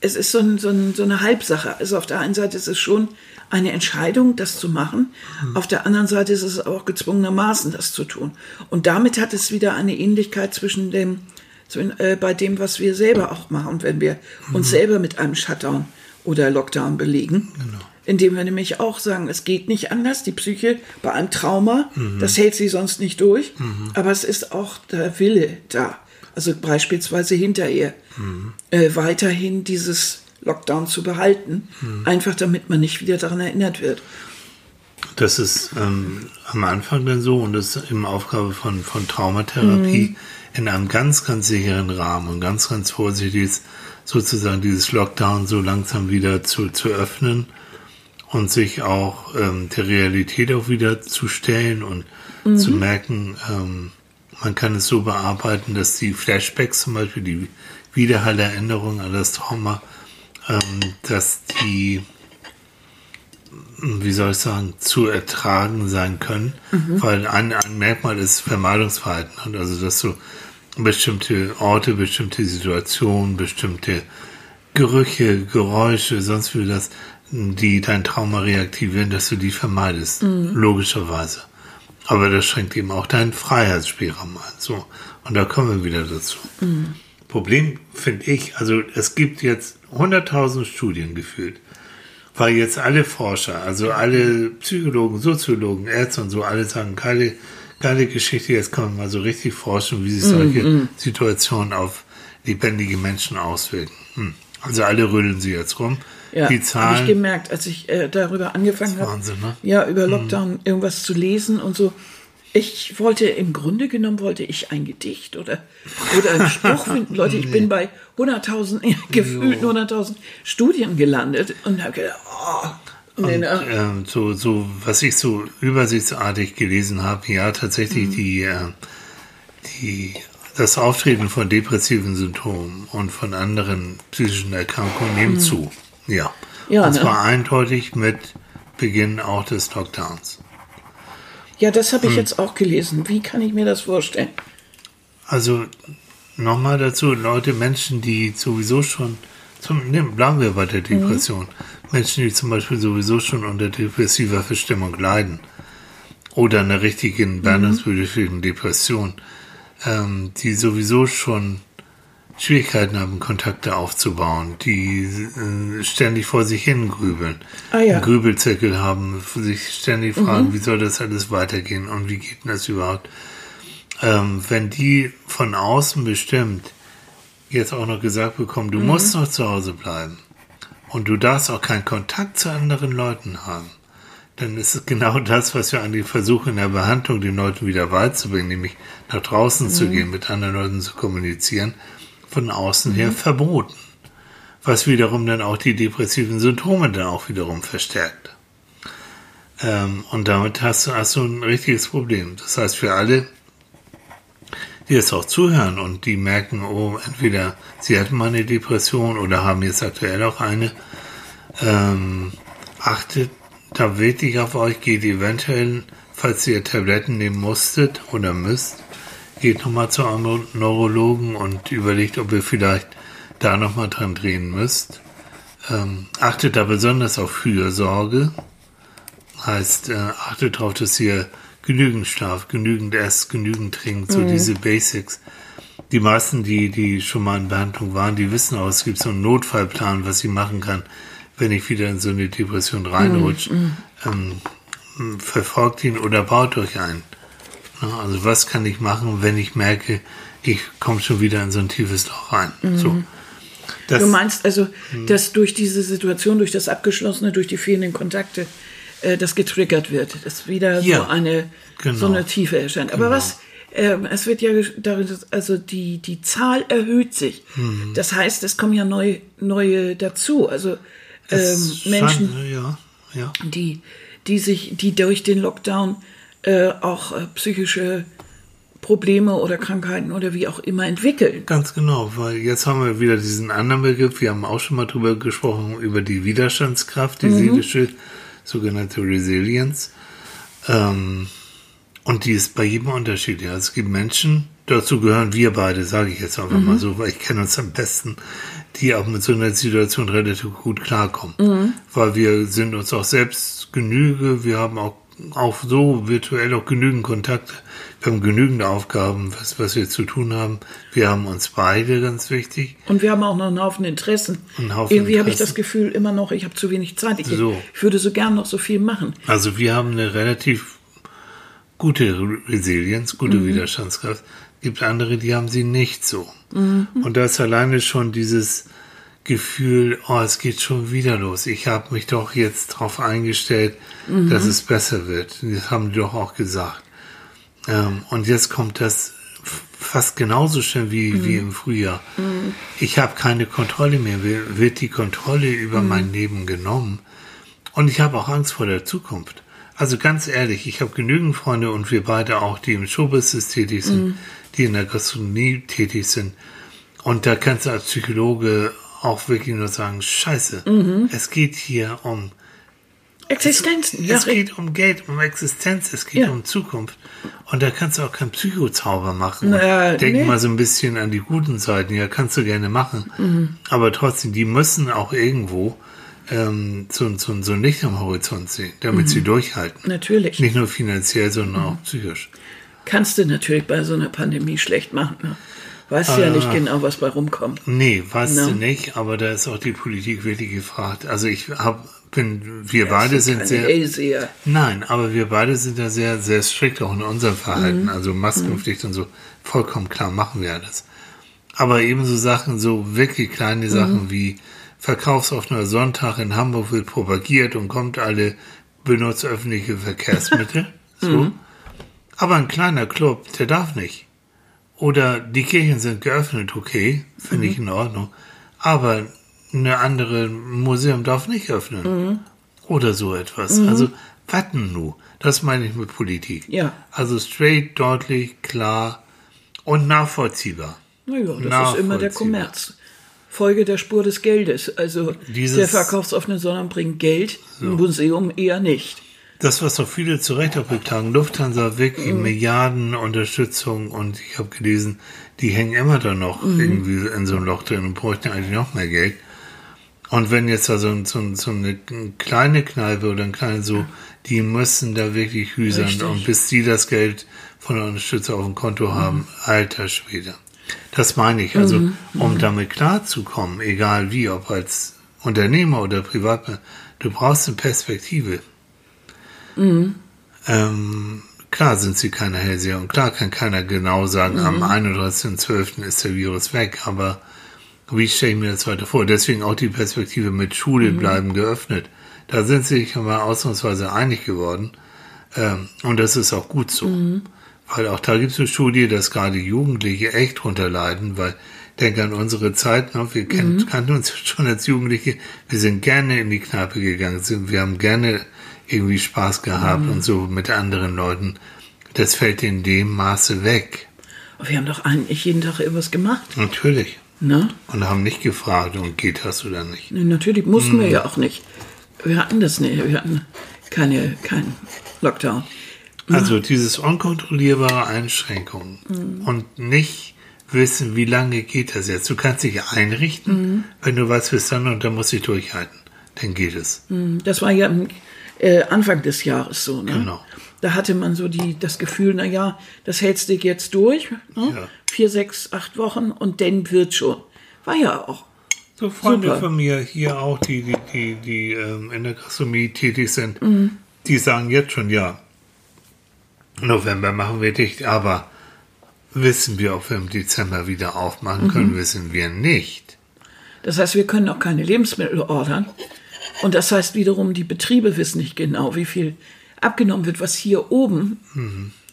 es ist so, ein, so, ein, so eine Halbsache. Also auf der einen Seite ist es schon eine Entscheidung, das zu machen. Auf der anderen Seite ist es auch gezwungenermaßen, das zu tun. Und damit hat es wieder eine Ähnlichkeit zwischen dem, zwischen, äh, bei dem, was wir selber auch machen, wenn wir uns selber mit einem Shutdown oder Lockdown belegen. Indem wir nämlich auch sagen, es geht nicht anders. Die Psyche bei einem Trauma, das hält sie sonst nicht durch. Aber es ist auch der Wille da. Also beispielsweise hinterher äh, weiterhin dieses Lockdown zu behalten, einfach damit man nicht wieder daran erinnert wird. Das ist ähm, am Anfang dann so und das ist eben Aufgabe von, von Traumatherapie in einem ganz, ganz sicheren Rahmen und ganz, ganz vorsichtig ist, sozusagen dieses Lockdown so langsam wieder zu, zu öffnen und sich auch ähm, der Realität auch wieder zu stellen und zu merken, ähm, man kann es so bearbeiten, dass die Flashbacks zum Beispiel, die Wiederhallerinnerung an das Trauma, ähm, dass die wie soll ich sagen, zu ertragen sein können, weil ein, ein Merkmal ist Vermeidungsverhalten. Also, dass du bestimmte Orte, bestimmte Situationen, bestimmte Gerüche, Geräusche, sonst wie das, die dein Trauma reaktivieren, dass du die vermeidest, logischerweise. Aber das schränkt eben auch deinen Freiheitsspielraum ein. So. Und da kommen wir wieder dazu. Problem finde ich, also es gibt jetzt 100.000 Studien gefühlt, weil jetzt alle Forscher, also alle Psychologen, Soziologen, Ärzte und so, alle sagen, geile, geile Geschichte, jetzt kann man mal so richtig forschen, wie sich solche Situationen auf lebendige Menschen auswirken. Hm. Also alle rödeln sie jetzt rum. Ja, die habe ich Zahlen, gemerkt, als ich äh, darüber angefangen habe, ne? ja, über Lockdown irgendwas zu lesen und so. Ich wollte, im Grunde genommen wollte ich ein Gedicht oder, oder einen Spruch finden. Leute, ich bin bei 100.000, gefühlten 100.000 Studien gelandet und habe gedacht, oh, Und, ne, ähm, so, so, was ich so übersichtsartig gelesen habe, ja, Mhm. tatsächlich die, äh, die, das Auftreten von depressiven Symptomen und von anderen psychischen Erkrankungen nimmt zu. Ja. Mhm. Ja, und ne? zwar eindeutig mit Beginn auch des Lockdowns. Ja, das habe ich jetzt auch gelesen. Wie kann ich mir das vorstellen? Also nochmal dazu, Leute, Menschen, die sowieso schon, zum, ne, bleiben wir bei der Depression, Menschen, die zum Beispiel sowieso schon unter depressiver Verstimmung leiden oder einer richtigen behandlungsbedürftigen Depression, ähm, die sowieso schon Schwierigkeiten haben, Kontakte aufzubauen, die äh, ständig vor sich hin grübeln, Ah, ja. einen Grübelzirkel haben, sich ständig fragen, wie soll das alles weitergehen und wie geht denn das überhaupt? ähm, wenn die von außen bestimmt jetzt auch noch gesagt bekommen, du musst noch zu Hause bleiben und du darfst auch keinen Kontakt zu anderen Leuten haben, dann ist es genau das, was wir eigentlich versuchen in der Behandlung den Leuten wieder beizubringen, nämlich nach draußen zu gehen, mit anderen Leuten zu kommunizieren, von außen her verboten. Was wiederum dann auch die depressiven Symptome dann auch wiederum verstärkt. Ähm, und damit hast du, hast du ein richtiges Problem. Das heißt, für alle, die jetzt auch zuhören und die merken, oh, entweder sie hatten mal eine Depression oder haben jetzt aktuell auch eine, ähm, achtet da wirklich auf euch, geht eventuell, falls ihr Tabletten nehmen musstet oder müsst, geht nochmal zu einem Neurologen und überlegt, ob ihr vielleicht da nochmal dran drehen müsst. Ähm, achtet da besonders auf Fürsorge. Heißt, äh, achtet darauf, dass ihr genügend schlaft, genügend esst, genügend trinkt, so diese Basics. Die meisten, die, die schon mal in Behandlung waren, die wissen auch, es gibt so einen Notfallplan, was sie machen kann, wenn ich wieder in so eine Depression reinrutsche. Ähm, verfolgt ihn oder baut euch ein. Also was kann ich machen, wenn ich merke, ich komme schon wieder in so ein tiefes Loch rein. So. Das, Du meinst also, Mhm. dass durch diese Situation, durch das Abgeschlossene, durch die fehlenden Kontakte, äh, das getriggert wird, dass wieder Ja, so eine genau. so eine Tiefe erscheint. Aber was, ähm, es wird ja also die die Zahl erhöht sich. Mhm. Das heißt, es kommen ja neue neue dazu. Also ähm, Menschen, scheint- ja, ja. die die sich, die durch den Lockdown äh, auch äh, psychische Probleme oder Krankheiten oder wie auch immer entwickeln. Ganz genau, weil jetzt haben wir wieder diesen anderen Begriff, wir haben auch schon mal drüber gesprochen, über die Widerstandskraft, die seelische, sogenannte Resilience. Ähm, und die ist bei jedem unterschiedlich. Also es gibt Menschen, dazu gehören wir beide, sage ich jetzt einfach mal so, weil ich kenne uns am besten, die auch mit so einer Situation relativ gut klarkommen. Weil wir sind uns auch selbst Genüge, wir haben auch, auch so virtuell auch genügend Kontakte, wir haben genügend Aufgaben, was, was wir zu tun haben. Wir haben uns beide, ganz wichtig. Und wir haben auch noch einen Haufen Interessen. Einen Haufen Irgendwie habe ich das Gefühl immer noch, ich habe zu wenig Zeit. Ich, So. ich würde so gern noch so viel machen. Also wir haben eine relativ gute Resilienz, gute Widerstandskraft. Gibt andere, die haben sie nicht so. Und da ist alleine schon dieses Gefühl, oh, es geht schon wieder los. Ich habe mich doch jetzt darauf eingestellt, dass es besser wird. Das haben die doch auch gesagt. Ähm, und jetzt kommt das fast genauso schnell wie, wie im Frühjahr. Ich habe keine Kontrolle mehr. Wird die Kontrolle über mein Leben genommen? Und ich habe auch Angst vor der Zukunft. Also ganz ehrlich, ich habe genügend Freunde und wir beide auch, die im Showbusiness tätig sind, die in der Gastronomie tätig sind. Und da kannst du als Psychologe auch wirklich nur sagen, scheiße, es geht hier um, Existenzen, ja. Es geht um Geld, um Existenz, es geht Ja. um Zukunft. Und da kannst du auch keinen Psychozauber machen. Na, Denk nee. mal so ein bisschen an die guten Seiten. Ja, kannst du gerne machen. Mhm. Aber trotzdem, die müssen auch irgendwo ähm, so, so, so ein Licht am Horizont sehen, damit Mhm. sie durchhalten. Natürlich. Nicht nur finanziell, sondern Mhm. auch psychisch. Kannst du natürlich bei so einer Pandemie schlecht machen. Ne? Weißt ja nicht genau, was bei rumkommt. Nee, weißt No. du nicht, aber da ist auch die Politik wirklich gefragt. Also ich hab, bin, wir beide sind sehr, Hellseher. Nein, aber wir beide sind da sehr, sehr strikt auch in unserem Verhalten. Mhm. Also Maskenpflicht und so. Vollkommen klar machen wir alles. Aber ebenso Sachen, so wirklich Mhm. kleine Sachen wie verkaufsoffener Sonntag in Hamburg wird propagiert und kommt alle, benutzt öffentliche Verkehrsmittel. so. Mhm. Aber ein kleiner Club, der darf nicht. Oder die Kirchen sind geöffnet, okay, finde Mhm. ich in Ordnung. Aber eine andere Museum darf nicht öffnen. Mhm. Oder so etwas. Also, warten nur. Das meine ich mit Politik. Ja. Also straight, deutlich, klar und nachvollziehbar. Naja, das ist immer der Nachvollziehbar. Kommerz. Folge der Spur des Geldes. Also Dieses- der verkaufsoffene Sondern bringt Geld, ein Museum eher nicht. Das, was doch viele zu Recht auch beklagen, Lufthansa wirklich Mhm. Milliarden Unterstützung und ich habe gelesen, die hängen immer da noch Mhm. irgendwie in so einem Loch drin und bräuchten eigentlich noch mehr Geld. Und wenn jetzt da so, so, so eine kleine Kneipe oder ein kleines so, die müssen da wirklich hüsern Richtig. und bis die das Geld von der Unterstützung auf dem Konto haben, alter Schwede. Das meine ich. Also, Mhm. um damit klarzukommen, egal wie, ob als Unternehmer oder Privatmann, du brauchst eine Perspektive. Ähm, klar sind sie keine Hellseher und klar kann keiner genau sagen, am 31.12. ist der Virus weg, aber wie stelle ich mir das heute vor? Deswegen auch die Perspektive mit Schule bleiben geöffnet. Da sind sie sich mal ausnahmsweise einig geworden. Ähm, und das ist auch gut so. Weil auch da gibt es eine Studie, dass gerade Jugendliche echt drunter leiden, weil denk an unsere Zeit, ne? wir kennt, kannten uns schon als Jugendliche, wir sind gerne in die Kneipe gegangen, sind, wir haben gerne irgendwie Spaß gehabt und so mit anderen Leuten. Das fällt in dem Maße weg. Aber wir haben doch eigentlich jeden Tag irgendwas gemacht. Natürlich. Ne? Und haben nicht gefragt, und geht das oder nicht. Nee, Natürlich mussten Mhm. wir ja auch nicht. Wir hatten das nicht. Wir hatten keine, keinen Lockdown. Also dieses unkontrollierbare Einschränkungen und nicht wissen, wie lange geht das jetzt. Du kannst dich einrichten, wenn du weißt, bis dann und dann muss ich durchhalten. Dann geht es. Das war ja am äh, Anfang des Jahres so. Ne? Genau. Da hatte man so die, das Gefühl, na ja, das hältst du jetzt durch. Ne? Ja. Vier, sechs, acht Wochen und dann wird schon. War ja auch. So Freunde Super. von mir hier auch, die, die, die, die ähm, in der Gastronomie tätig sind, die sagen jetzt schon, ja, November machen wir dicht, aber wissen wir, ob wir im Dezember wieder aufmachen können, wissen wir nicht. Das heißt, wir können auch keine Lebensmittel ordern. Und das heißt wiederum, die Betriebe wissen nicht genau, wie viel abgenommen wird, was hier oben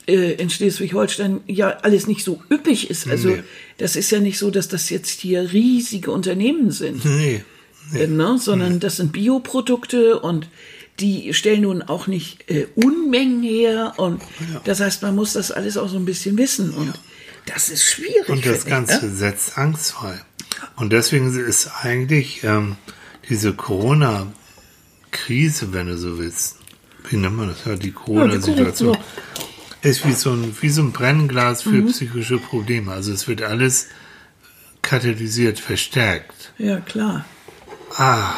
äh, in Schleswig-Holstein ja alles nicht so üppig ist. Also Nee. das ist ja nicht so, dass das jetzt hier riesige Unternehmen sind, Nee. äh, ne? sondern das sind Bioprodukte und die stellen nun auch nicht äh, Unmengen her. Und das heißt, man muss das alles auch so ein bisschen wissen. Und das ist schwierig. Und das finde ich, Ganze ne? setzt Angst frei. Und deswegen ist eigentlich ähm, diese Corona-Krise, wenn du so willst, wie nennt man das? Ja, die Corona-Situation, Corona, ist wie so, ein, wie so ein Brennglas für Mhm. psychische Probleme. Also es wird alles katalysiert, verstärkt. Ja, klar. Ah,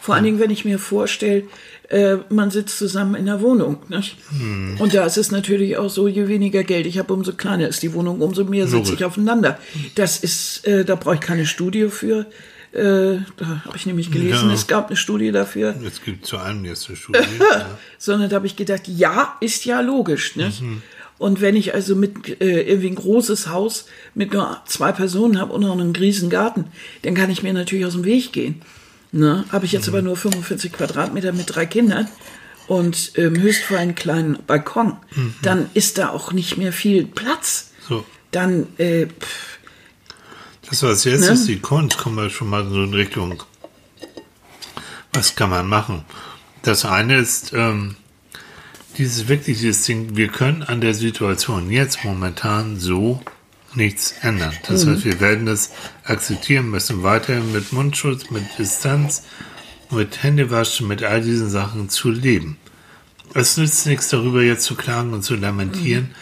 Vor allen Dingen, wenn ich mir vorstelle, äh, man sitzt zusammen in der Wohnung. Nicht? Hm. Und da ist es natürlich auch so, je weniger Geld ich habe, umso kleiner ist die Wohnung, umso mehr sitze ich aufeinander. Das ist, äh, da brauche ich keine Studie für. Äh, da habe ich nämlich gelesen, Ja. es gab eine Studie dafür, es gibt zu einem jetzt eine Studie. ja. sondern da habe ich gedacht, ja, ist ja logisch. Nicht? Mhm. Und wenn ich also mit äh, irgendwie ein großes Haus mit nur zwei Personen habe und noch einen riesen Garten, dann kann ich mir natürlich aus dem Weg gehen. Ne? Habe ich jetzt Mhm. aber nur 45 Quadratmeter mit drei Kindern und ähm, höchst für einen kleinen Balkon, Mhm. dann ist da auch nicht mehr viel Platz. So. Dann, äh, pff, Das was jetzt Ne? ist die Kunst, kommen wir schon mal so in Richtung. Was kann man machen? Das eine ist ähm, dieses wirklich dieses Ding, wir können an der Situation jetzt momentan so nichts ändern. Das heißt, wir werden das akzeptieren müssen, weiterhin mit Mundschutz, mit Distanz mit Händewaschen, mit all diesen Sachen zu leben. Es nützt nichts darüber jetzt zu klagen und zu lamentieren. Mhm.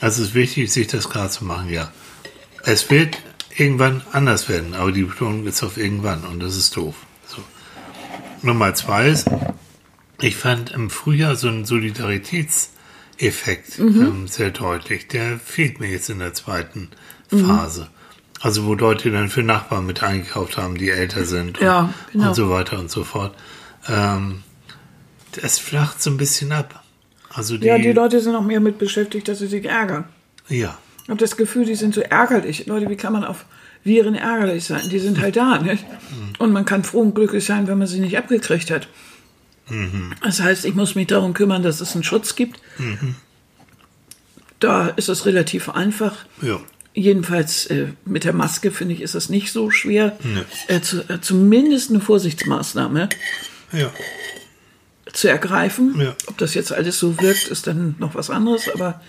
Also es ist wichtig, sich das klar zu machen, ja. Es wird irgendwann anders werden, aber die Betonung ist auf irgendwann und das ist doof. So. Nummer zwei ist, ich fand im Frühjahr so einen Solidaritätseffekt Mhm. ähm, sehr deutlich. Der fehlt mir jetzt in der zweiten Phase. Also wo Leute dann für Nachbarn mit eingekauft haben, die älter sind und, Ja, genau. und so weiter und so fort. Ähm, das flacht so ein bisschen ab. Also die, Ja, die Leute sind auch mehr mit beschäftigt, dass sie sich ärgern. ja, Ich habe das Gefühl, die sind so ärgerlich. Leute, wie kann man auf Viren ärgerlich sein? Die sind halt da, nicht? Und man kann froh und glücklich sein, wenn man sie nicht abgekriegt hat. Das heißt, ich muss mich darum kümmern, dass es einen Schutz gibt. Da ist es relativ einfach. ja. Jedenfalls äh, mit der Maske, finde ich, ist es nicht so schwer. Äh, zu, äh, zumindest eine Vorsichtsmaßnahme Ja, zu ergreifen. Ja. Ob das jetzt alles so wirkt, ist dann noch was anderes. Aber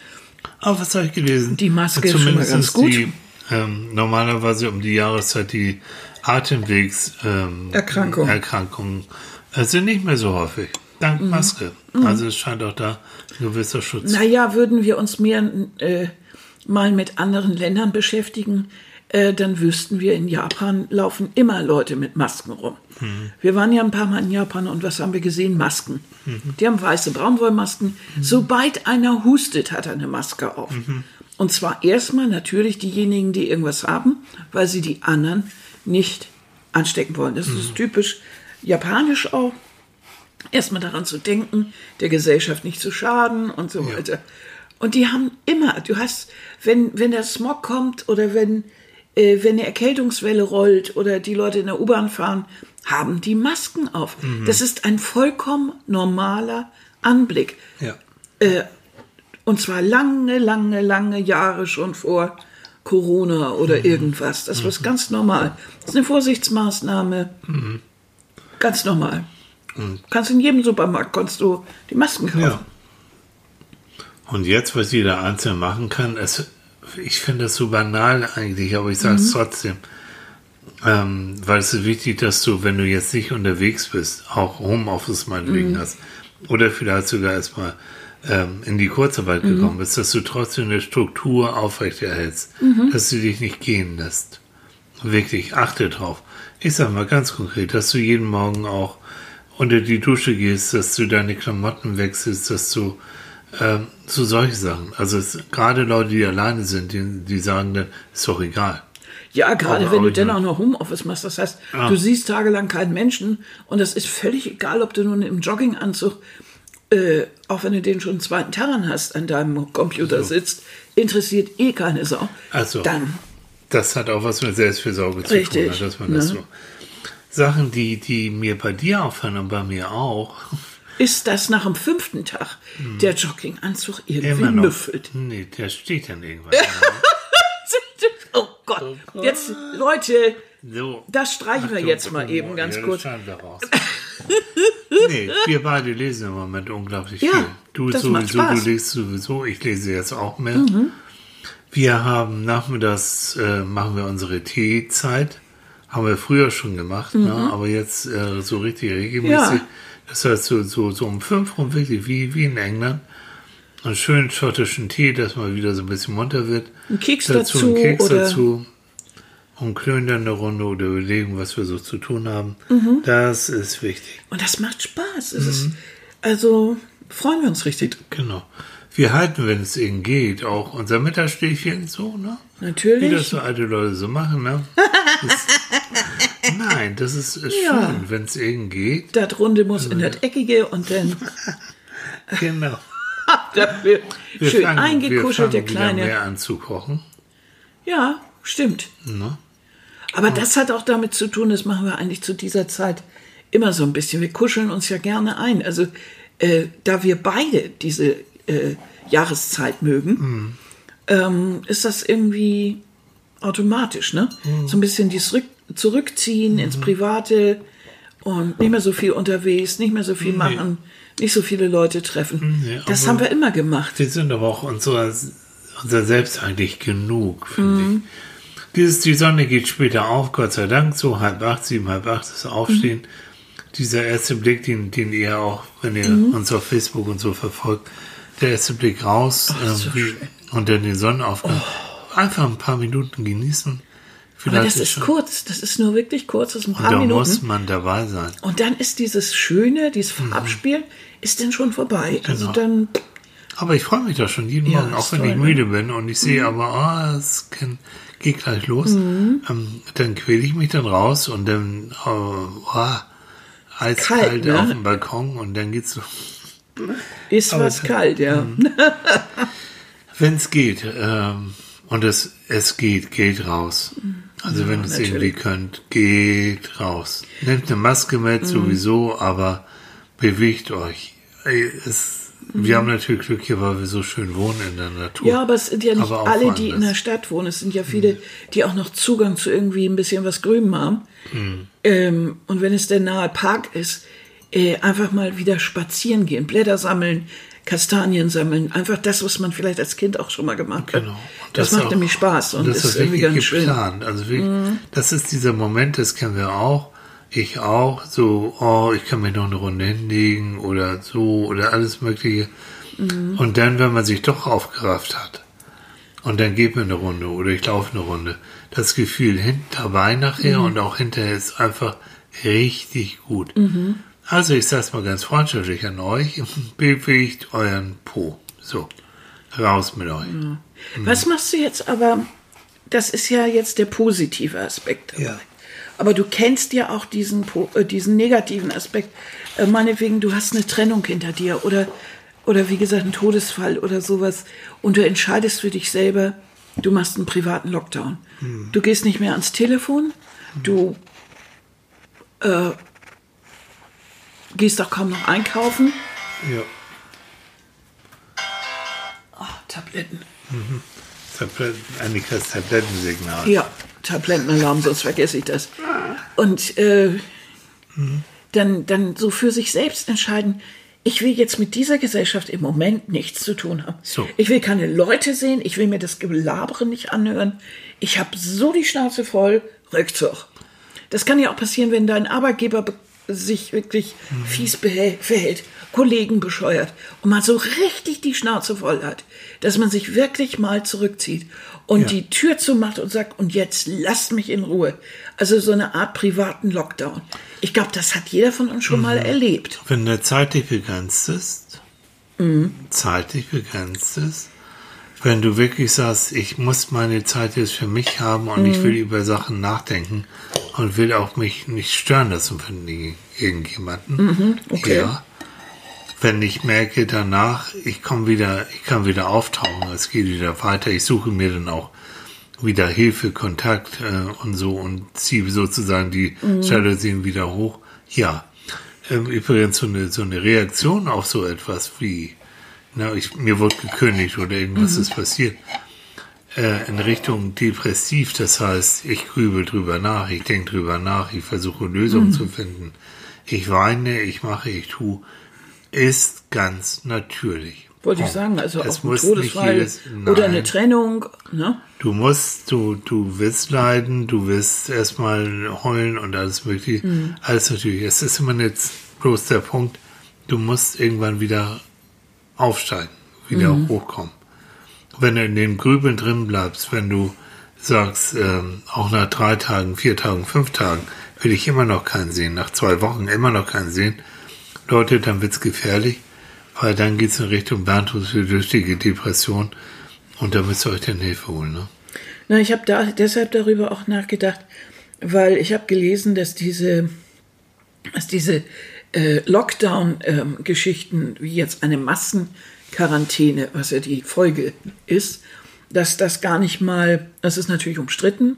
aber was habe ich gelesen? Die Maske ist schon mal Zumindest ganz gut. Die, ähm, normalerweise um die Jahreszeit die Atemwegs ähm, Erkrankungen. Erkrankungen äh, sind nicht mehr so häufig. Dank Mhm. Maske. Also es scheint auch da ein gewisser Schutz. Naja, würden wir uns mehr äh, mal mit anderen Ländern beschäftigen, äh, dann wüssten wir, in Japan laufen immer Leute mit Masken rum. Wir waren ja ein paar Mal in Japan und was haben wir gesehen? Masken. Die haben weiße Braunwollmasken. Sobald einer hustet, hat er eine Maske auf. Und zwar erstmal natürlich diejenigen, die irgendwas haben, weil sie die anderen nicht anstecken wollen. Das ist typisch japanisch auch erstmal daran zu denken, der Gesellschaft nicht zu schaden und so weiter. Und die haben immer, du hast, wenn, wenn der Smog kommt oder wenn, äh, wenn eine Erkältungswelle rollt oder die Leute in der U-Bahn fahren, haben die Masken auf. Das ist ein vollkommen normaler Anblick. Ja. Und zwar lange, lange, lange Jahre schon vor Corona oder irgendwas. Das war ganz normal. Das ist eine Vorsichtsmaßnahme. Ganz normal. Kannst in jedem Supermarkt kannst du die Masken kaufen. Ja. Und jetzt, was jeder Einzelne machen kann, es, ich finde das so banal eigentlich, aber ich sage es trotzdem. Ähm, weil es ist wichtig, dass du, wenn du jetzt nicht unterwegs bist, auch Homeoffice meinetwegen hast, oder vielleicht sogar erstmal ähm, in die Kurzarbeit gekommen bist, dass du trotzdem eine Struktur aufrechterhältst, dass du dich nicht gehen lässt. Wirklich, achte drauf. Ich sag mal ganz konkret, dass du jeden Morgen auch unter die Dusche gehst, dass du deine Klamotten wechselst, dass du ähm, so solche Sachen. Also es, gerade Leute, die alleine sind, die, die sagen dann, ist doch egal. Ja, gerade wenn du dann auch noch Homeoffice machst. Das heißt, Ja. du siehst tagelang keinen Menschen und es ist völlig egal, ob du nun im Jogginganzug, äh, auch wenn du den schon einen zweiten Tag an hast, an deinem Computer sitzt, interessiert eh keine Sau. Also, Dann, das hat auch was mit Selbstfürsorge zu Richtig, tun, ne, dass man das ne? so. Sachen, die, die mir bei dir auffallen und bei mir auch, ist das nach dem fünften Tag der Jogginganzug irgendwie Hm. müffelt. Nee, der steht dann irgendwann. Oh Gott, jetzt, Leute, so. das streichen wir jetzt mal eben ganz ja, kurz. nee, wir beide lesen im Moment unglaublich Ja, viel. Du das macht sowieso, du liest sowieso, ich lese jetzt auch mehr. Wir haben nachmittags, äh, machen wir unsere Teezeit. Haben wir früher schon gemacht, ne? aber jetzt äh, so richtig regelmäßig. Ja. Das heißt, so, so, so um fünf rum wirklich, wie, wie in England. Einen schönen schottischen Tee, dass man wieder so ein bisschen munter wird. Ein Keks einen dazu Keks oder- dazu. Und klönen dann eine Runde oder überlegen, was wir so zu tun haben. Das ist wichtig. Und das macht Spaß. Mhm. ist, also freuen wir uns richtig. Genau. Wir halten, wenn es ihnen geht, auch unser Mittagsstäbchen so, ne? Wie das Natürlich. so alte Leute so machen, ne? Das, nein, das ist schön, Ja. wenn es ihnen geht. Das Runde muss in das Eckige und dann Genau. dafür Wir schön fangen- wir eingekuschelt, fangen der kleine. mehr an zu kochen. Ja, stimmt. Ne? Aber das hat auch damit zu tun, das machen wir eigentlich zu dieser Zeit immer so ein bisschen. Wir kuscheln uns ja gerne ein. Also äh, da wir beide diese äh, Jahreszeit mögen, ähm, ist das irgendwie automatisch, ne? So ein bisschen die zurück, zurückziehen ins Private und nicht mehr so viel unterwegs, nicht mehr so viel machen, nicht so viele Leute treffen. Nee, das haben wir immer gemacht. Wir sind aber auch unserer, unser Selbst eigentlich genug, finde Mhm. ich. Dieses, die Sonne geht später auf, Gott sei Dank, so halb acht, sieben, halb acht ist Aufstehen. dieser erste Blick, den, den ihr auch, wenn ihr Mhm. uns auf Facebook und so verfolgt, der erste Blick raus Oh, so äh, wie, schön. und dann den Sonnenaufgang. Einfach ein paar Minuten genießen. Aber das ist schon- kurz, das ist nur wirklich kurz, das ist ein Und paar da Minuten. muss man dabei sein. Und dann ist dieses Schöne, dieses Farbspiel, ist dann schon vorbei. Also Mhm. Genau. dann, Aber ich freue mich da schon jeden Ja, Morgen, auch wenn toll, ich ne? müde bin und ich sehe aber, ah, es kann, geht gleich los. Mhm. Ähm, dann quäle ich mich dann raus und dann, oh, oh, eiskalt Kalt, ne? auf dem Balkon und dann geht's so. Ist Aber was kalt, ja. Mhm. Wenn es geht, ähm, und es, es geht, geht raus. Also wenn ihr es irgendwie könnt, geht raus. Nehmt eine Maske mit, Mhm. sowieso, aber bewegt euch. Es, Wir haben natürlich Glück hier, weil wir so schön wohnen in der Natur. Mhm. Ja, aber es sind ja nicht alle, die in der Stadt wohnen. Es sind ja viele, die auch noch Zugang zu irgendwie ein bisschen was Grünem haben. Mhm. Ähm, und wenn es der nahe Park ist, äh, einfach mal wieder spazieren gehen, Blätter sammeln, Kastanien sammeln. Einfach das, was man vielleicht als Kind auch schon mal gemacht hat. Genau. Und Das, macht auch- nämlich Spaß und, das ist irgendwie wirklich ganz schön. Mhm. geplant. Also wirklich, das ist dieser Moment, das kennen wir auch. Ich auch. So, oh, ich kann mir noch eine Runde hinlegen oder so oder alles Mögliche. Mhm. Und dann, wenn man sich doch aufgerafft hat und dann geht man eine Runde oder ich laufe eine Runde, das Gefühl hin dabei nachher Mhm. und auch hinterher ist einfach richtig gut. Mhm. Also ich sag's mal ganz freundschaftlich an euch, bewegt euren Po. So, raus mit euch. Mhm. Was machst du jetzt aber? Das ist ja jetzt der positive Aspekt dabei. Ja. Aber du kennst ja auch diesen, po- äh, diesen negativen Aspekt. Äh, meinetwegen, du hast eine Trennung hinter dir oder, oder wie gesagt, einen Todesfall oder sowas. Und du entscheidest für dich selber, du machst einen privaten Lockdown. Du gehst nicht mehr ans Telefon. Du äh, gehst auch kaum noch einkaufen. Ja. Oh, Tabletten. Tabletten, Annikas Tablettensignal. Ja, Tablettenalarm, sonst vergesse ich das. Und äh, dann, dann so für sich selbst entscheiden, ich will jetzt mit dieser Gesellschaft im Moment nichts zu tun haben. So. Ich will keine Leute sehen, ich will mir das Gelabere nicht anhören. Ich habe so die Schnauze voll, Rückzug. Das kann ja auch passieren, wenn dein Arbeitgeber be- sich wirklich fies behält, verhält, Kollegen bescheuert und man so richtig die Schnauze voll hat, dass man sich wirklich mal zurückzieht und Ja. die Tür zumacht und sagt, und jetzt lasst mich in Ruhe. Also so eine Art privaten Lockdown. Ich glaube, das hat jeder von uns schon mal erlebt. Wenn der zeitlich begrenzt ist, Mhm. zeitlich begrenzt ist, wenn du wirklich sagst, ich muss meine Zeit jetzt für mich haben und Mhm. ich will über Sachen nachdenken und will auch mich nicht stören lassen von irgendjemanden. Mhm, okay. Ja. Wenn ich merke danach, ich komme wieder, ich kann wieder auftauchen, es geht wieder weiter, ich suche mir dann auch wieder Hilfe, Kontakt äh, und so und ziehe sozusagen die Mhm. Jalousien wieder hoch. Ja. Ähm, übrigens so eine, so eine Reaktion auf so etwas wie, na, ich, mir wurde gekündigt oder irgendwas Mhm. ist passiert, äh, in Richtung depressiv, das heißt, ich grübel drüber nach, ich denke drüber nach, ich versuche Lösungen Mhm. zu finden, ich weine, ich mache, ich tue, ist ganz natürlich. Wollte ich sagen, also Das auch ein Todesfall jedes- oder eine. Trennung. Ne? Du musst, du, du wirst leiden, du wirst erstmal heulen und alles mögliche. Mhm. Alles natürlich. Es ist immer jetzt bloß der Punkt, du musst irgendwann wieder aufsteigen, wieder Mhm. hochkommen. Wenn du in den Grübeln drin bleibst, wenn du sagst, ähm, auch nach drei Tagen, vier Tagen, fünf Tagen will ich immer noch keinen sehen, nach zwei Wochen immer noch keinen sehen, Leute, dann wird's gefährlich, weil dann geht's in Richtung berntussüchtige Depression und da müsst ihr euch dann Hilfe holen. Ne? Na, ich habe da deshalb darüber auch nachgedacht, weil ich habe gelesen, dass diese, dass diese äh, Lockdown-Geschichten, wie jetzt eine Massenquarantäne, was ja die Folge ist, dass das gar nicht mal, das ist natürlich umstritten,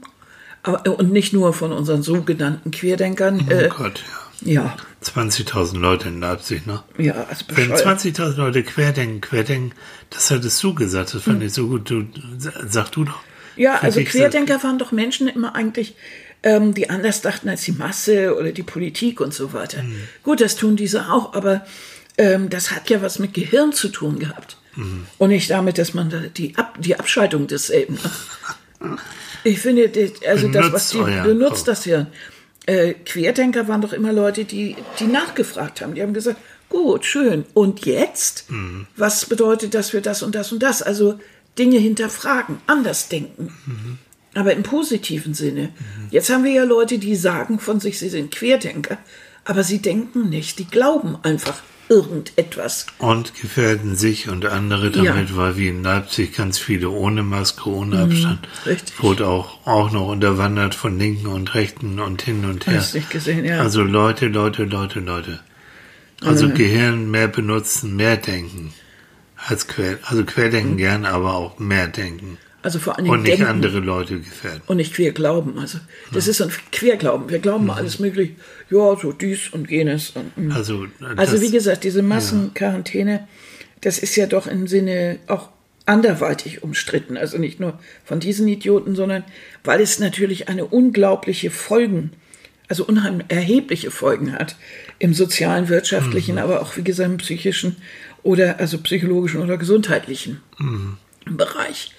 aber, und nicht nur von unseren sogenannten Querdenkern. Oh Äh, Gott, ja. ja, 20.000 Leute in Leipzig, ne? ja, also Wenn bescheuert. 20.000 Leute querdenken, querdenken, das hattest du gesagt, das fand ich so gut. Du, sag du doch. Ja, also Querdenker waren doch Menschen immer eigentlich, ähm, die anders dachten als die Masse oder die Politik und so weiter. Mhm. Gut, das tun diese auch, aber ähm, das hat ja was mit Gehirn zu tun gehabt. Mhm. Und nicht damit, dass man da die, Ab die Abschaltung desselben. Ich finde, also das, was Benutzt die benutzt Kopf. das Hirn. äh, Querdenker waren doch immer Leute, die, die nachgefragt haben. Die haben gesagt, gut, schön. Und jetzt? Was bedeutet das für das und das und das? Also Dinge hinterfragen, anders denken. Aber im positiven Sinne. Jetzt haben wir ja Leute, die sagen von sich, sie sind Querdenker, aber sie denken nicht, die glauben einfach irgendetwas. Und gefährden sich und andere damit, Ja. weil wie in Leipzig ganz viele ohne Maske, ohne Abstand, Mhm, richtig. wurde auch, auch noch unterwandert von Linken und Rechten und hin und her. Hast nicht gesehen, ja. Also Leute, Leute, Leute, Leute. Also Ja. Gehirn mehr benutzen, mehr denken. Als Quer, also Querdenken gern, aber auch mehr denken. Also vor Dingen Und nicht denken andere Leute gefährden. und nicht quer glauben. Also das ist so ein Querglauben. Wir glauben alles mögliche. Ja, so dies und jenes. Und, mm. Also, Also das- wie gesagt, diese Massenquarantäne, das ist ja doch im Sinne auch anderweitig umstritten. Also nicht nur von diesen Idioten, sondern weil es natürlich eine unglaubliche Folgen, also unheimlich erhebliche Folgen hat im sozialen, wirtschaftlichen, aber auch wie gesagt im psychischen oder also psychologischen oder gesundheitlichen Bereich.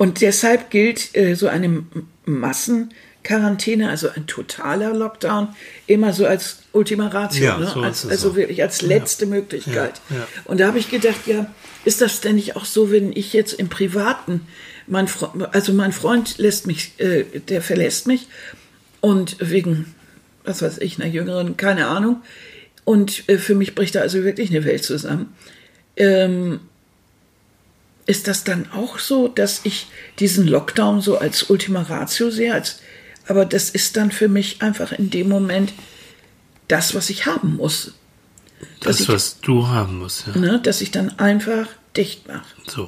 Und deshalb gilt äh, so eine Massenquarantäne, also ein totaler Lockdown, immer so als Ultima Ratio, Ja, ne? so als, also wirklich als letzte Möglichkeit. Ja, ja. Und da habe ich gedacht, ja, ist das denn nicht auch so, wenn ich jetzt im Privaten, mein Freund, also mein Freund lässt mich, äh, der verlässt mich und wegen, was weiß ich, einer Jüngeren, keine Ahnung. Und äh, für mich bricht da also wirklich eine Welt zusammen. Ähm, ist das dann auch so, dass ich diesen Lockdown so als Ultima Ratio sehe? Als, aber das ist dann für mich einfach in dem Moment das, was ich haben muss. Das, ich, was du haben musst, ja. ne, dass ich dann einfach dicht mache. So.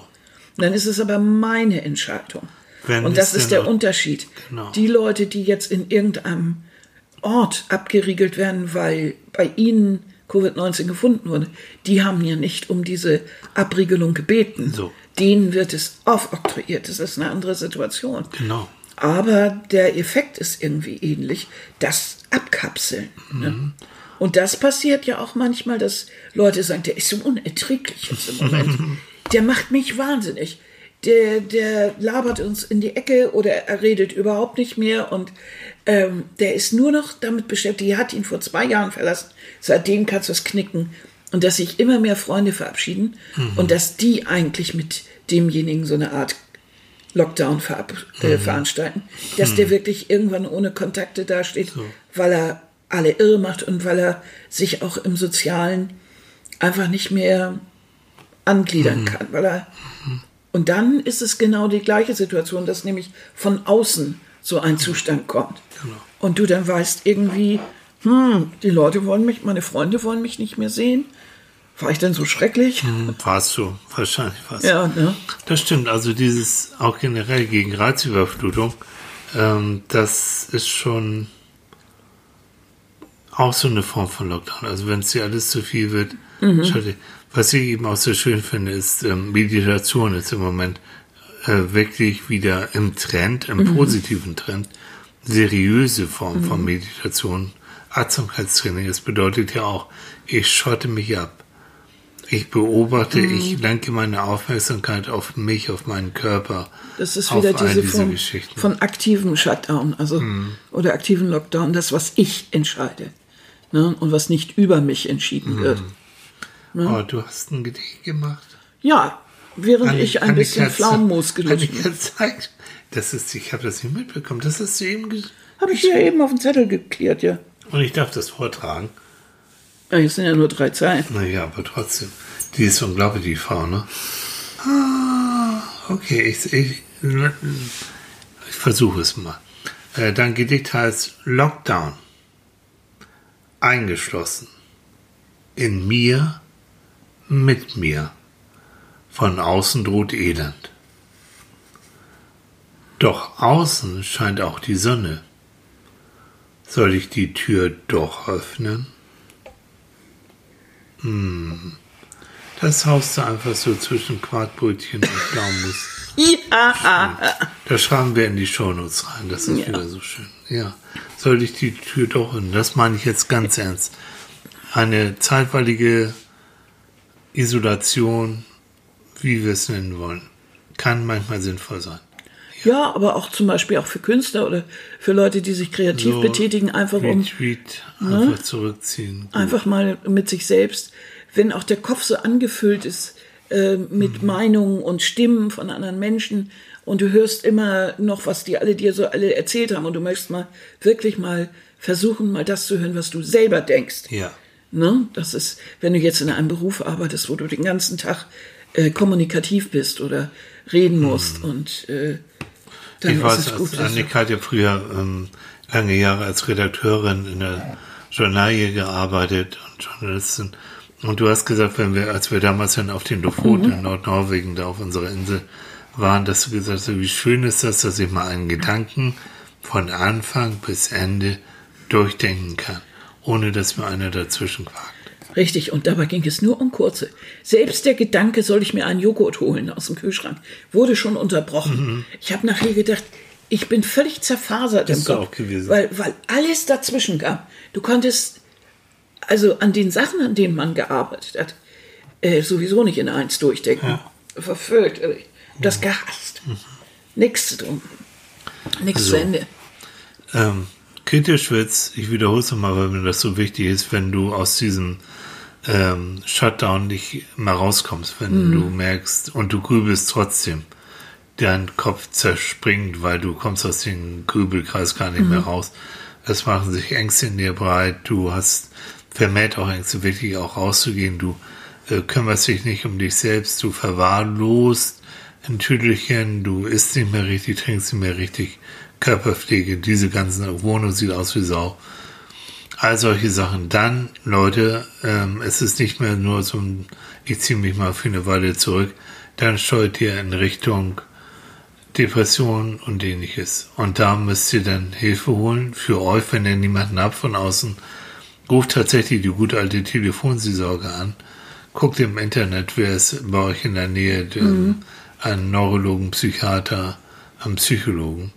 Und dann ist es aber meine Entscheidung. Wenn Und das ist der Unterschied. Genau. Die Leute, die jetzt in irgendeinem Ort abgeriegelt werden, weil bei ihnen Covid-19 gefunden wurde, die haben ja nicht um diese Abriegelung gebeten. So. Denen wird es aufoktroyiert. Das ist eine andere Situation. Genau. Aber der Effekt ist irgendwie ähnlich. Das Abkapseln. Ne? Mhm. Und das passiert ja auch manchmal, dass Leute sagen, der ist so unerträglich jetzt im Moment. Der macht mich wahnsinnig. Der, der labert uns in die Ecke oder er redet überhaupt nicht mehr und ähm, der ist nur noch damit beschäftigt. Die hat ihn vor zwei Jahren verlassen. Seitdem kannst du es knicken. Und dass sich immer mehr Freunde verabschieden und dass die eigentlich mit demjenigen so eine Art Lockdown verab äh, veranstalten, dass der wirklich irgendwann ohne Kontakte dasteht, weil er alle irre macht und weil er sich auch im Sozialen einfach nicht mehr angliedern kann, weil er und dann ist es genau die gleiche Situation, dass nämlich von außen so ein Zustand kommt. Und du dann weißt irgendwie, hm, die Leute wollen mich, meine Freunde wollen mich nicht mehr sehen. War ich denn so schrecklich? Hm, Warst du, wahrscheinlich warst du. Ja, ne? Das stimmt, also dieses auch generell gegen Reizüberflutung, ähm, das ist schon auch so eine Form von Lockdown. Also wenn es dir alles zu viel wird, schalte- was ich eben auch so schön finde, ist ähm, Meditation ist im Moment äh, wirklich wieder im Trend, im positiven Trend, seriöse Form von Meditation, Achtsamkeitstraining. Das bedeutet ja auch, ich schotte mich ab. Ich beobachte, ich lenke meine Aufmerksamkeit auf mich, auf meinen Körper. Das ist wieder diese Form Geschichten. von aktivem Shutdown, also oder aktiven Lockdown, das, was ich entscheide. Ne? Und was nicht über mich entschieden wird. Oh, du hast ein Gedicht gemacht. Ja, während Anni- ich ein Annika bisschen hat- Pflaumenmus gelutscht habe. Annika zeigt. Das ist, ich habe das nicht mitbekommen. Das hast du eben Habe ich hier eben auf den Zettel geklärt, ja. Und ich darf das vortragen. ja. Jetzt sind ja nur drei Zeilen. Naja, aber trotzdem. Die ist unglaublich, die Frau, ne? Ah, okay, ich, ich, ich versuche es mal. Äh, Dein Gedicht heißt Lockdown. Eingeschlossen. In mir, mit mir. Von außen droht Elend. Doch außen scheint auch die Sonne. Soll ich die Tür doch öffnen? Das haust du einfach so zwischen Quartbrötchen und Pflaumenmus. Ja, Das schreiben wir in die Shownotes rein. Das ist Ja. wieder so schön. Ja. Soll ich die Tür doch öffnen? Das meine ich jetzt ganz ernst. Eine zeitweilige Isolation, wie wir es nennen wollen, kann manchmal sinnvoll sein. Ja, aber auch zum Beispiel auch für Künstler oder für Leute, die sich kreativ So betätigen, einfach um Retweet einfach zurückziehen. Gut. einfach mal mit sich selbst, wenn auch der Kopf so angefüllt ist äh, mit Meinungen und Stimmen von anderen Menschen und du hörst immer noch, was die alle dir so alle erzählt haben und du möchtest mal wirklich mal versuchen, mal das zu hören, was du selber denkst. Ja. Ne? Das ist, wenn du jetzt in einem Beruf arbeitest, wo du den ganzen Tag äh, kommunikativ bist oder reden musst und äh, dann Ich weiß, gut. Annika hat ja früher ähm, lange Jahre als Redakteurin in der Journalie gearbeitet und Journalistin. Und du hast gesagt, wenn wir, als wir damals dann auf den Lofoten Mhm. in Nordnorwegen da auf unserer Insel waren, dass du gesagt hast, wie schön ist das, dass ich mal einen Gedanken von Anfang bis Ende durchdenken kann, ohne dass mir einer dazwischen quakt. Richtig, und dabei ging es nur um kurze. Selbst der Gedanke, soll ich mir einen Joghurt holen aus dem Kühlschrank, wurde schon unterbrochen. Ich habe nachher gedacht, ich bin völlig zerfasert im du Kopf, auch gewesen. Weil, weil alles dazwischen kam. Du konntest, also an den Sachen, an denen man gearbeitet hat, äh, sowieso nicht in eins durchdenken. Verfüllt. Das gehasst. Nichts zu tun. Nichts So. zu Ende. Ähm, kritisch wird's, ich wiederhole es nochmal, weil mir das so wichtig ist, wenn du aus diesem ähm, Shutdown nicht mal rauskommst, wenn du merkst und du grübelst trotzdem, dein Kopf zerspringt, weil du kommst aus dem Grübelkreis gar nicht mehr raus. Es machen sich Ängste in dir breit, du hast vermehrt auch Ängste, wirklich auch rauszugehen, du äh, kümmerst dich nicht um dich selbst, du verwahrlost ein Tüdelchen, du isst nicht mehr richtig, trinkst nicht mehr richtig, Körperpflege, diese ganzen Wohnung sieht aus wie Sau. All solche Sachen. Dann, Leute, ähm, es ist nicht mehr nur so ein, ich ziehe mich mal für eine Weile zurück, dann steuert ihr in Richtung Depression und ähnliches. Und da müsst ihr dann Hilfe holen für euch, wenn ihr niemanden habt von außen. Ruft tatsächlich die gute alte Telefonseelsorge an. Guckt im Internet, wer ist bei euch in der Nähe, mhm. einen Neurologen, Psychiater, einen Psychologen.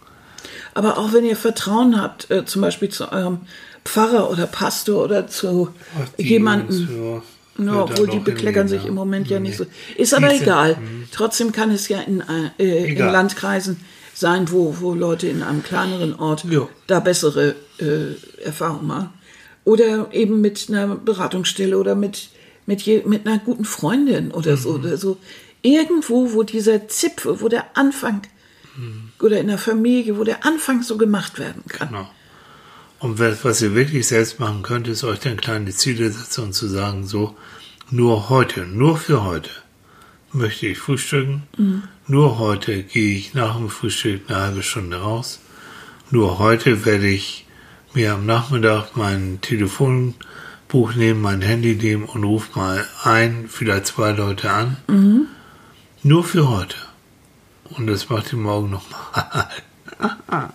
Aber auch wenn ihr Vertrauen habt, äh, zum Beispiel zu eurem Pfarrer oder Pastor oder zu Jungs, ja, obwohl die bekleckern sich im. Moment ja Nee. nicht so. Ist aber Die sind- egal. Trotzdem kann es ja in, äh, in. Landkreisen sein, wo, wo Leute in einem kleineren Ort Ja. da bessere äh, Erfahrungen machen. Oder eben mit einer Beratungsstelle oder mit, mit, je, mit einer guten Freundin oder Mhm. so. Oder so. Irgendwo, wo dieser Zipfel, wo der Anfang, Mhm. oder in der Familie, wo der Anfang so gemacht werden kann. Genau. Und was, was ihr wirklich selbst machen könnt, ist euch dann kleine Ziele setzen und zu sagen, so, nur heute, nur für heute möchte ich frühstücken. Nur heute gehe ich nach dem Frühstück eine halbe Stunde raus. Nur heute werde ich mir am Nachmittag mein Telefonbuch nehmen, mein Handy nehmen und rufe mal ein, vielleicht zwei Leute an. Nur für heute. Und das macht ihr morgen nochmal.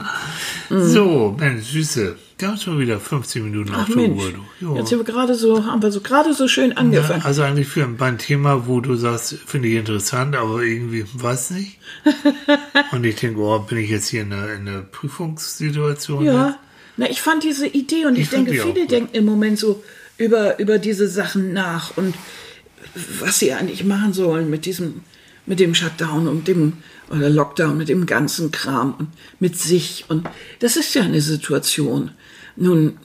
So, Mensch, Süße. Wir haben schon wieder 15 Minuten auf Ach der Mensch, Uhr. Du. jetzt sind wir gerade so, haben wir so gerade so schön Ja, angefangen. also eigentlich für ein, ein Thema, wo du sagst, finde ich interessant, aber irgendwie weiß nicht. Und ich denke, oh, bin ich jetzt hier in einer, in einer Prüfungssituation? Ja, na, ich fand diese Idee und ich, Ich denke, viele denken im Moment so über, über diese Sachen nach und was sie eigentlich machen sollen mit diesem, mit dem Shutdown und dem oder Lockdown, mit dem ganzen Kram und mit sich. Und das ist ja eine Situation. Nun,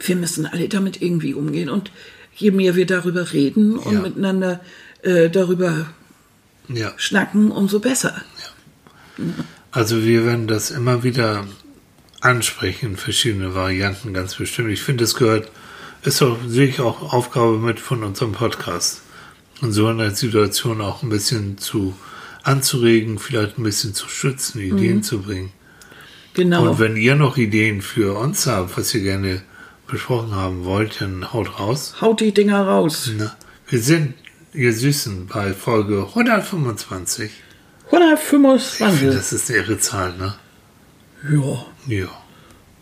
wir müssen alle damit irgendwie umgehen. Und je mehr wir darüber reden und Ja. miteinander äh, darüber Ja. schnacken, umso besser. Also wir werden das immer wieder ansprechen, verschiedene Varianten ganz bestimmt. Ich finde, es gehört, ist doch sicher auch Aufgabe mit von unserem Podcast. Und so in der Situation auch ein bisschen zu anzuregen, vielleicht ein bisschen zu schützen, Ideen zu bringen. Genau. Und wenn ihr noch Ideen für uns habt, was ihr gerne besprochen haben wollt, dann haut raus. Haut die Dinger raus. Na, wir sind, ihr Süßen, bei Folge 125. 125. Das ist eine irre Zahl, ne? Ja, Ja.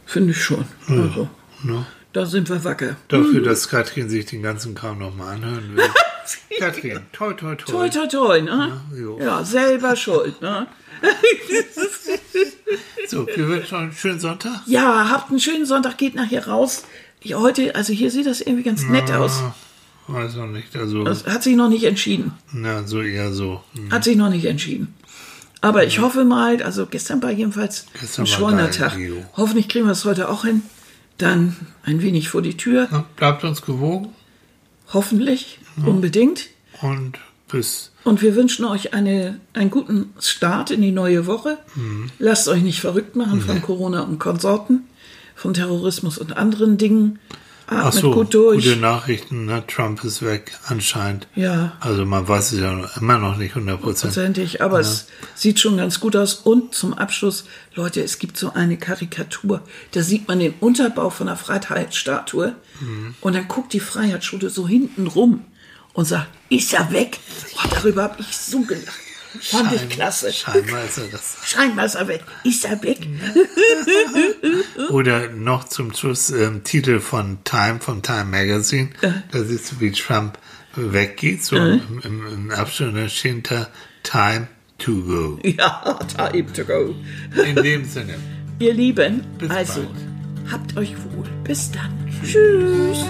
finde ich schon. Also, Ne? da sind wir wacker. Dafür, dass Katrin sich den ganzen Kram nochmal anhören will. Katrin, toi, toi, toi. Toi, toi, toi, ne? jo. Ja, selber schuld, ne? So, wir wünschen einen schönen Sonntag. Ja, habt einen schönen Sonntag, geht nachher raus. Ja, heute, also hier sieht das irgendwie ganz nett aus. Ah, Weiß auch nicht, also, Das hat sich noch nicht entschieden. na, so eher so. Hm. Hat sich noch nicht entschieden. Aber ich hoffe mal, also gestern war jedenfalls Gestern ein war geil, Tag. jo. Hoffentlich kriegen wir es heute auch hin. Dann ein wenig vor die Tür. Bleibt uns gewogen Hoffentlich. Unbedingt. und bis Und wir wünschen euch eine, einen guten Start in die neue Woche. Mhm. Lasst euch nicht verrückt machen von Corona und Konsorten, von Terrorismus und anderen Dingen. Atmet Ach so, gut durch. gute Nachrichten, ne? Trump ist weg, anscheinend. Ja. Also man weiß es ja immer noch nicht 100 Prozent. Prozentig, aber es sieht schon ganz gut aus. Und zum Abschluss, Leute, es gibt so eine Karikatur. Da sieht man den Unterbau von einer Freiheitsstatue und dann guckt die Freiheitsschule so hinten rum und sagt, ist er weg? Oh, darüber habe ich so gelacht. Fand ich klasse. Scheinbar ist er das. Scheinbar ist er weg. Ist er weg? Oder noch zum Schluss ähm, Titel von Time, von Time Magazine. Da siehst du, wie Trump weggeht. So im, im, im da steht da Time to go. Ja, time to go. In dem Sinne. Ihr Lieben, Bis also bald. habt euch wohl. Bis dann. Tschüss.